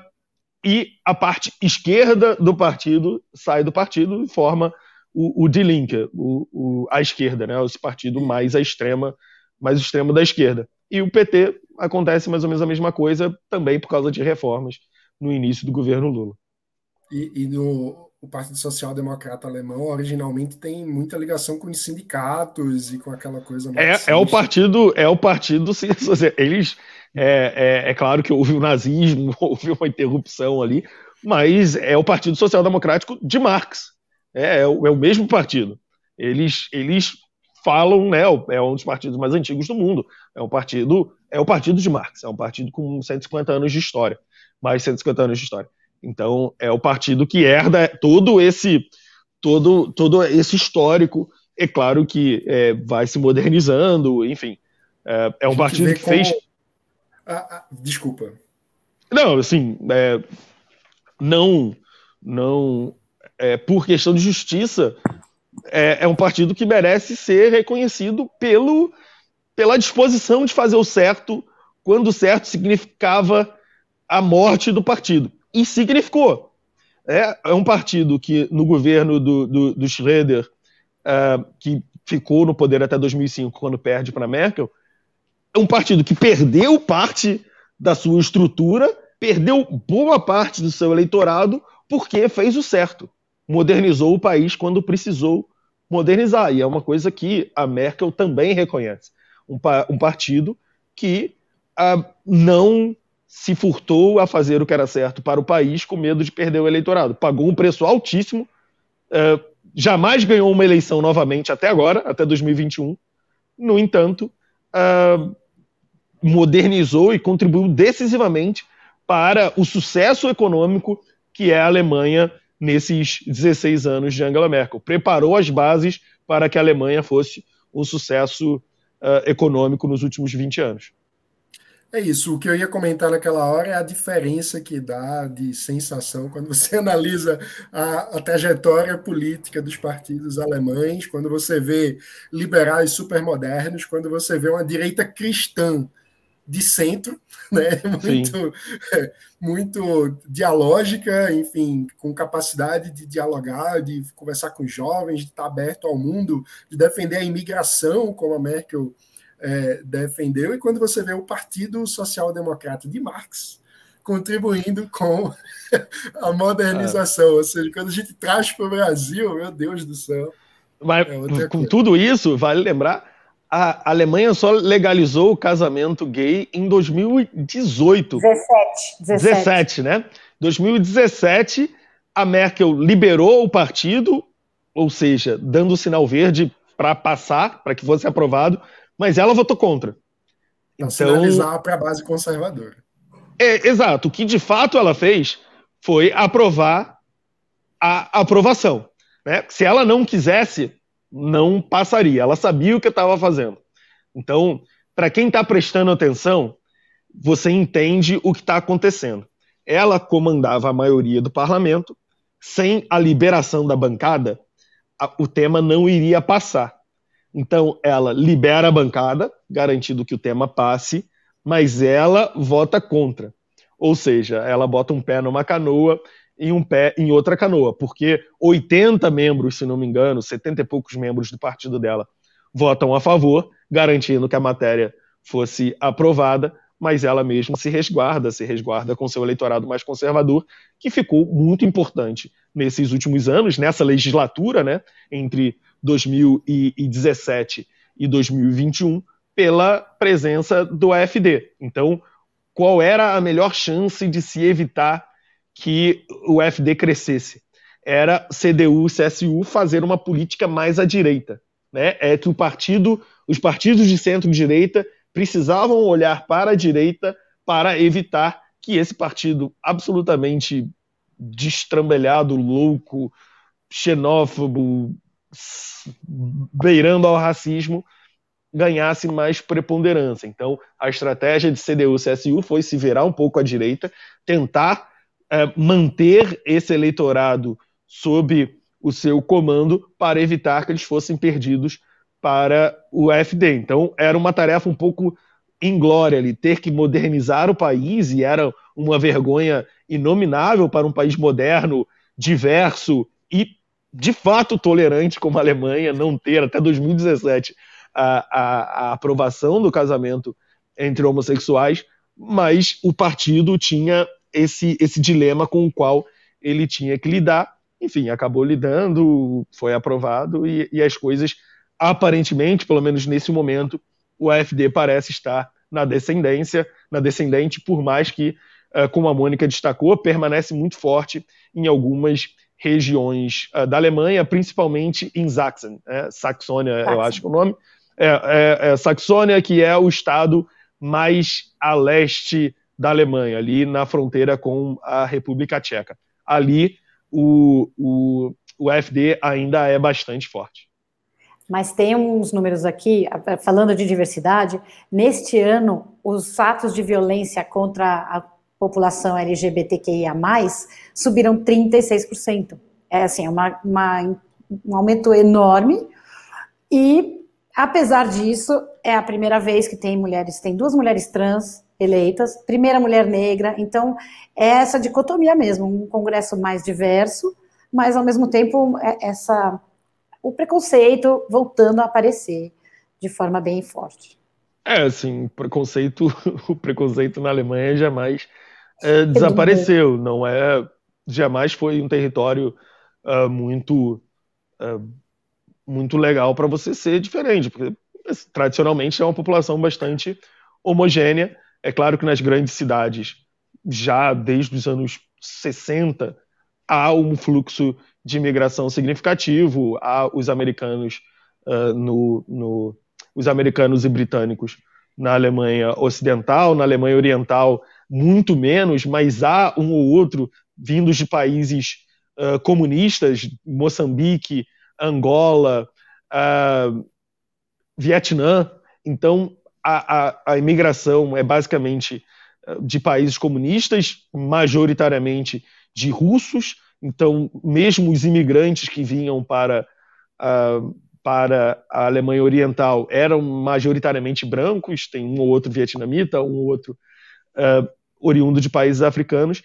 e a parte esquerda do partido sai do partido e forma o, o Die Linke, o, o, a esquerda, né, esse partido mais à extrema, mais extremo da esquerda. E o PT acontece mais ou menos a mesma coisa, também por causa de reformas no início do governo Lula. E, e o Partido Social Democrata Alemão originalmente tem muita ligação com os sindicatos e com aquela coisa é, é o partido é o partido eles é, é, é, claro que houve o nazismo houve uma interrupção ali mas é o Partido Social Democrático de Marx. É, é, o, é o mesmo partido. Eles eles falam né é um dos partidos mais antigos do mundo é um partido é o partido de Marx é um partido com 150 anos de história mais 150 anos de história então, é o partido que herda todo esse todo, todo esse histórico. É claro que é, vai se modernizando, enfim. É, é um partido que fez. Ah, ah, desculpa. Não, assim, é, não, não, é, por questão de justiça, é, é, um partido que merece ser reconhecido pelo, pela disposição de fazer o certo quando o certo significava a morte do partido e significou. É, é um partido que, no governo do, do, do Schroeder, uh, que ficou no poder até 2005, quando perde para Merkel, é um partido que perdeu parte da sua estrutura, perdeu boa parte do seu eleitorado, porque fez o certo. Modernizou o país quando precisou modernizar. E é uma coisa que a Merkel também reconhece. Um, um partido que uh, não se furtou a fazer o que era certo para o país com medo de perder o eleitorado. Pagou um preço altíssimo, uh, jamais ganhou uma eleição novamente até agora, até 2021. No entanto, uh, modernizou e contribuiu decisivamente para o sucesso econômico que é a Alemanha nesses 16 anos de Angela Merkel. Preparou as bases para que a Alemanha fosse um sucesso uh, econômico nos últimos 20 anos. É isso. O que eu ia comentar naquela hora é a diferença que dá de sensação quando você analisa a, a trajetória política dos partidos alemães, quando você vê liberais supermodernos, quando você vê uma direita cristã de centro, né? muito, é, muito dialógica, enfim, com capacidade de dialogar, de conversar com jovens, de estar aberto ao mundo, de defender a imigração, como a Merkel é, defendeu, e quando você vê o Partido Social Democrata de Marx contribuindo com a modernização, é. ou seja, quando a gente traz para o Brasil, meu Deus do céu. Mas, é com tudo isso, vale lembrar, a Alemanha só legalizou o casamento gay em 2018. 17. 17, 17 né? 2017, a Merkel liberou o partido, ou seja, dando o sinal verde para passar, para que fosse aprovado, mas ela votou contra. Então, sinalizar para a base conservadora. É, exato. O que de fato ela fez foi aprovar a aprovação. Né? Se ela não quisesse, não passaria. Ela sabia o que estava fazendo. Então, para quem está prestando atenção, você entende o que está acontecendo. Ela comandava a maioria do parlamento, sem a liberação da bancada, a, o tema não iria passar. Então, ela libera a bancada, garantindo que o tema passe, mas ela vota contra. Ou seja, ela bota um pé numa canoa e um pé em outra canoa, porque 80 membros, se não me engano, 70 e poucos membros do partido dela votam a favor, garantindo que a matéria fosse aprovada, mas ela mesma se resguarda, se resguarda com seu eleitorado mais conservador, que ficou muito importante nesses últimos anos, nessa legislatura, né, entre 2017 e 2021 pela presença do AFD. Então, qual era a melhor chance de se evitar que o AFD crescesse? era CDU-CSU fazer uma política mais à direita. Né? É que o partido, os partidos de centro-direita precisavam olhar para a direita para evitar que esse partido absolutamente destrambelhado, louco, xenófobo, beirando ao racismo, ganhasse mais preponderância. Então, a estratégia de CDU-CSU foi se virar um pouco à direita, tentar é, manter esse eleitorado sob o seu comando para evitar que eles fossem perdidos para o AfD. Então, era uma tarefa um pouco inglória ali, ter que modernizar o país, e era uma vergonha inominável para um país moderno, diverso e, de fato, tolerante como a Alemanha, não ter, até 2017, a, a, a aprovação do casamento entre homossexuais, mas o partido tinha esse, esse dilema com o qual ele tinha que lidar. Enfim, acabou lidando, foi aprovado e, e as coisas, aparentemente, pelo menos nesse momento, o AFD parece estar na descendência, na descendente, por mais que, eh, como a Mônica destacou, permanece muito forte em algumas regiões eh, da Alemanha, principalmente em Sachsen, né? Saxônia, eu acho que é o nome, é, é, é Saxônia, que é o estado mais a leste da Alemanha, ali na fronteira com a República Tcheca. Ali o, o, o FD ainda é bastante forte. Mas tem uns números aqui, falando de diversidade, neste ano, os atos de violência contra a população LGBTQIA+, subiram 36%. É assim, uma, uma, um aumento enorme, e apesar disso, é a primeira vez que tem mulheres, tem duas mulheres trans eleitas, primeira mulher negra, então é essa dicotomia mesmo, um congresso mais diverso, mas ao mesmo tempo é essa o preconceito voltando a aparecer de forma bem forte. É, assim, preconceito, o preconceito na Alemanha jamais é, desapareceu, não é, jamais foi um território uh, muito uh, muito legal para você ser diferente, porque tradicionalmente é uma população bastante homogênea. É claro que nas grandes cidades, já desde os anos 60, há um fluxo de imigração significativo, há os americanos uh, no, no, os americanos e britânicos na Alemanha Ocidental, na Alemanha Oriental muito menos, mas há um ou outro vindos de países uh, comunistas, Moçambique, Angola, Vietnã. Então a, a, a imigração é basicamente eh, de países comunistas, majoritariamente de russos. Então, mesmo os imigrantes que vinham para, uh, para a Alemanha Oriental eram majoritariamente brancos, tem um ou outro vietnamita, um ou outro uh, oriundo de países africanos.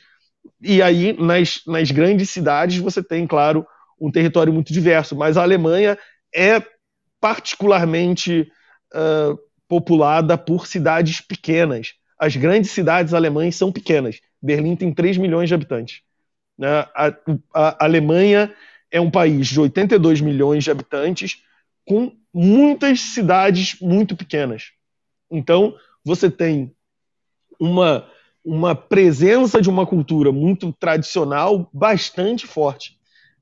E aí, nas, nas grandes cidades, você tem, claro, um território muito diverso, mas a Alemanha é particularmente uh, populada por cidades pequenas. As grandes cidades alemãs são pequenas. Berlim tem 3 milhões de habitantes. Né? A, a, Alemanha é um país de 82 milhões de habitantes com muitas cidades muito pequenas. Então, você tem uma, uma presença de uma cultura muito tradicional bastante forte.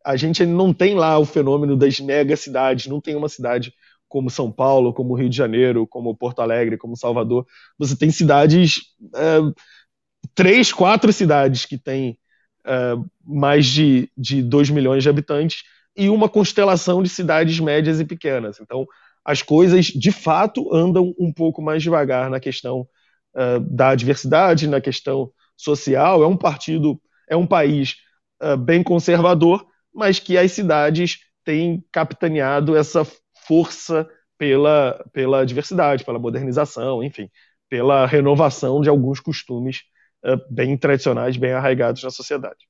A gente não tem lá o fenômeno das mega cidades, não tem uma cidade como São Paulo, como Rio de Janeiro, como Porto Alegre, como Salvador. Você tem cidades, é, três, quatro cidades que têm é, mais de, de 2 milhões de habitantes e uma constelação de cidades médias e pequenas. Então, as coisas de fato andam um pouco mais devagar na questão uh, da diversidade, na questão social. É um partido, é um país uh, bem conservador, mas que as cidades têm capitaneado essa força pela, pela diversidade, pela modernização, enfim, pela renovação de alguns costumes uh, bem tradicionais, bem arraigados na sociedade.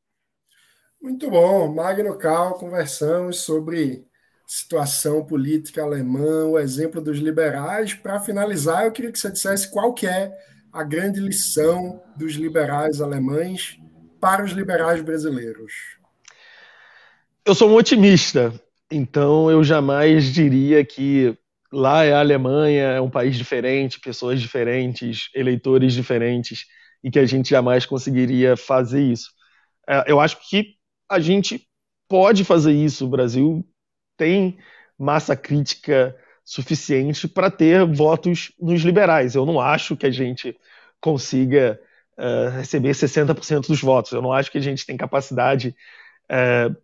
Muito bom, Magno Cal, conversamos sobre situação política alemã, o exemplo dos liberais. Para finalizar, eu queria que você dissesse qual que é a grande lição dos liberais alemães para os liberais brasileiros. Eu sou um otimista. Então eu jamais diria que lá é a Alemanha, é um país diferente, pessoas diferentes, eleitores diferentes, e que a gente jamais conseguiria fazer isso. É, eu acho que a gente pode fazer isso. O Brasil tem massa crítica suficiente para ter votos nos liberais. Eu não acho que a gente consiga uh, receber 60% dos votos. Eu não acho que a gente tem capacidade, uh,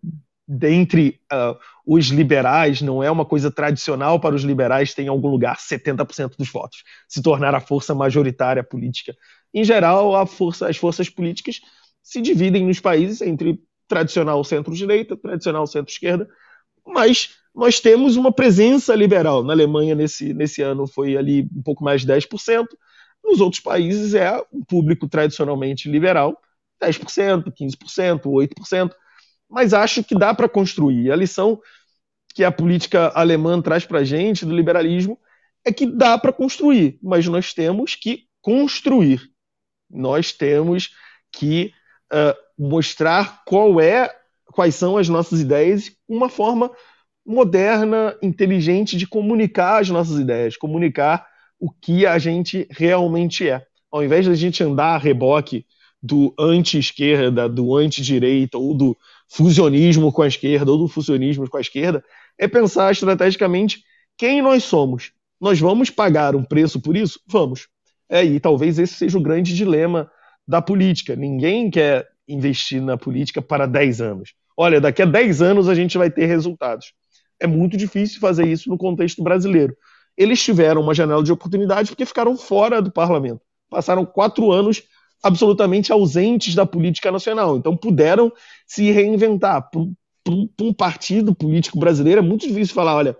dentre uh, os liberais, não é uma coisa tradicional para os liberais ter em algum lugar 70% dos votos, se tornar a força majoritária política. Em geral, força, as forças políticas se dividem nos países entre tradicional centro-direita, tradicional centro-esquerda, mas nós temos uma presença liberal. Na Alemanha, nesse, nesse ano, foi ali um pouco mais de 10%. Nos outros países é um público tradicionalmente liberal, 10%, 15%, 8%. Mas acho que dá para construir. A lição que a política alemã traz para a gente do liberalismo é que dá para construir, mas nós temos que construir. Nós temos que uh, mostrar qual é, quais são as nossas ideias, uma forma moderna, inteligente de comunicar as nossas ideias, comunicar o que a gente realmente é. Ao invés de a gente andar a reboque do anti-esquerda, do anti-direita, ou do fusionismo com a esquerda, ou do fusionismo com a esquerda, é pensar estrategicamente quem nós somos. Nós vamos pagar um preço por isso? Vamos. É, e talvez esse seja o grande dilema da política. Ninguém quer investir na política para 10 anos. Olha, daqui a 10 anos a gente vai ter resultados é muito difícil fazer isso no contexto brasileiro. Eles tiveram uma janela de oportunidade porque ficaram fora do parlamento. Passaram quatro anos absolutamente ausentes da política nacional. Então puderam se reinventar. Para um partido político brasileiro é muito difícil falar: olha,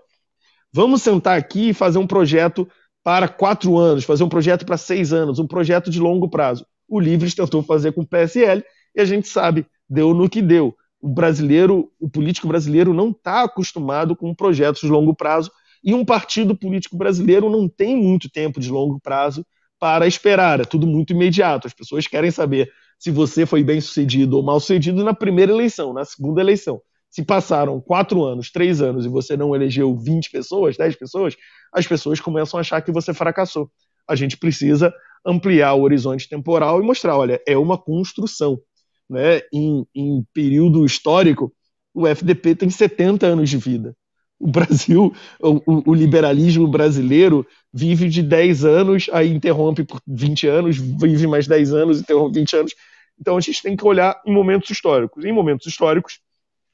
vamos sentar aqui e fazer um projeto para quatro anos, fazer um projeto para seis anos, um projeto de longo prazo. O Livres tentou fazer com o PSL e a gente sabe, deu no que deu o brasileiro, o político brasileiro não está acostumado com projetos de longo prazo e um partido político brasileiro não tem muito tempo de longo prazo para esperar, é tudo muito imediato. As pessoas querem saber se você foi bem sucedido ou mal sucedido na primeira eleição, na segunda eleição. Se passaram quatro anos, três anos e você não elegeu 20 pessoas, 10 pessoas, as pessoas começam a achar que você fracassou. A gente precisa ampliar o horizonte temporal e mostrar: olha, é uma construção né, em, em período histórico, o FDP tem 70 anos de vida. O Brasil, o, o, liberalismo brasileiro vive de 10 anos, aí interrompe por 20 anos, vive mais 10 anos, interrompe 20 anos. Então a gente tem que olhar em momentos históricos. Em momentos históricos,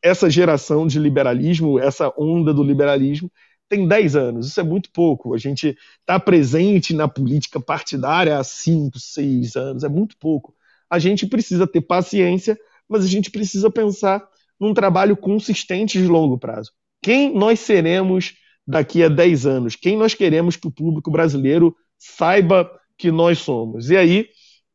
essa geração de liberalismo, essa onda do liberalismo, tem 10 anos. Isso é muito pouco. A gente está presente na política partidária há 5, 6 anos, é muito pouco a gente precisa ter paciência, mas a gente precisa pensar num trabalho consistente de longo prazo. Quem nós seremos daqui a 10 anos? Quem nós queremos que o público brasileiro saiba que nós somos? E aí,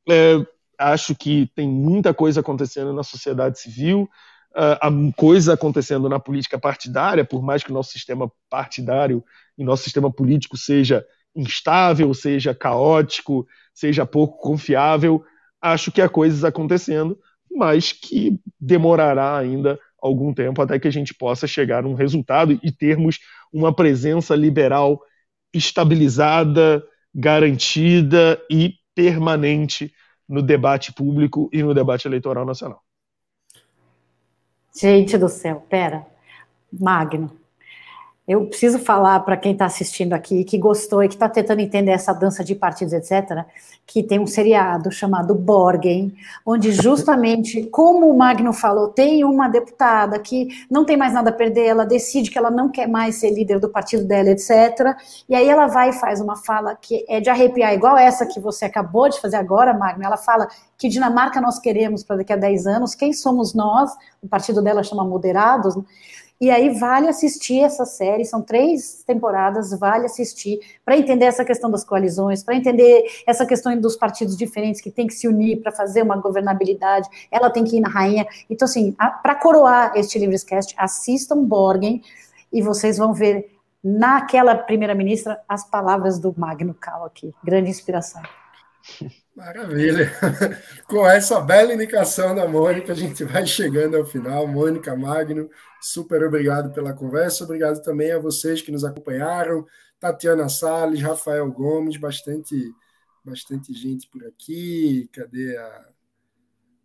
é, acho que tem muita coisa acontecendo na sociedade civil, uh, coisa acontecendo na política partidária, por mais que o nosso sistema partidário e nosso sistema político seja instável, seja caótico, seja pouco confiável, acho que há coisas acontecendo, mas que demorará ainda algum tempo até que a gente possa chegar a um resultado e termos uma presença liberal estabilizada, garantida e permanente no debate público e no debate eleitoral nacional. Gente do céu, pera. Magno, eu preciso falar para quem está assistindo aqui, que gostou e que está tentando entender essa dança de partidos, etc., que tem um seriado chamado Borgen, onde justamente, como o Magno falou, tem uma deputada que não tem mais nada a perder, ela decide que ela não quer mais ser líder do partido dela, etc. E aí ela vai e faz uma fala que é de arrepiar, igual essa que você acabou de fazer agora, Magno. Ela fala que Dinamarca nós queremos para daqui a 10 anos, quem somos nós? O partido dela chama Moderados. E aí vale assistir essa série, são três temporadas, vale assistir para entender essa questão das coalizões, para entender essa questão dos partidos diferentes que tem que se unir para fazer uma governabilidade, ela tem que ir na rainha. Então, assim, para coroar este Livrescast, assistam Borgen e vocês vão ver naquela primeira-ministra as palavras do Magno Cal aqui. Grande inspiração. Maravilha. Com essa bela indicação da Mônica, a gente vai chegando ao final. Mônica Magno, super obrigado pela conversa. Obrigado também a vocês que nos acompanharam. Tatiana Salles, Rafael Gomes, bastante, bastante gente por aqui. Cadê a.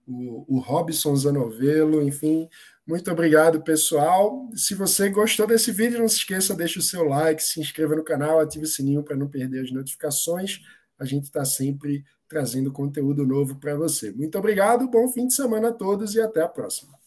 o, o Robson Zanovelo, enfim. Muito obrigado, pessoal. Se você gostou desse vídeo, não se esqueça, deixe o seu like, se inscreva no canal, ative o sininho para não perder as notificações. A gente está sempre trazendo conteúdo novo para você. Muito obrigado, bom fim de semana a todos e até a próxima.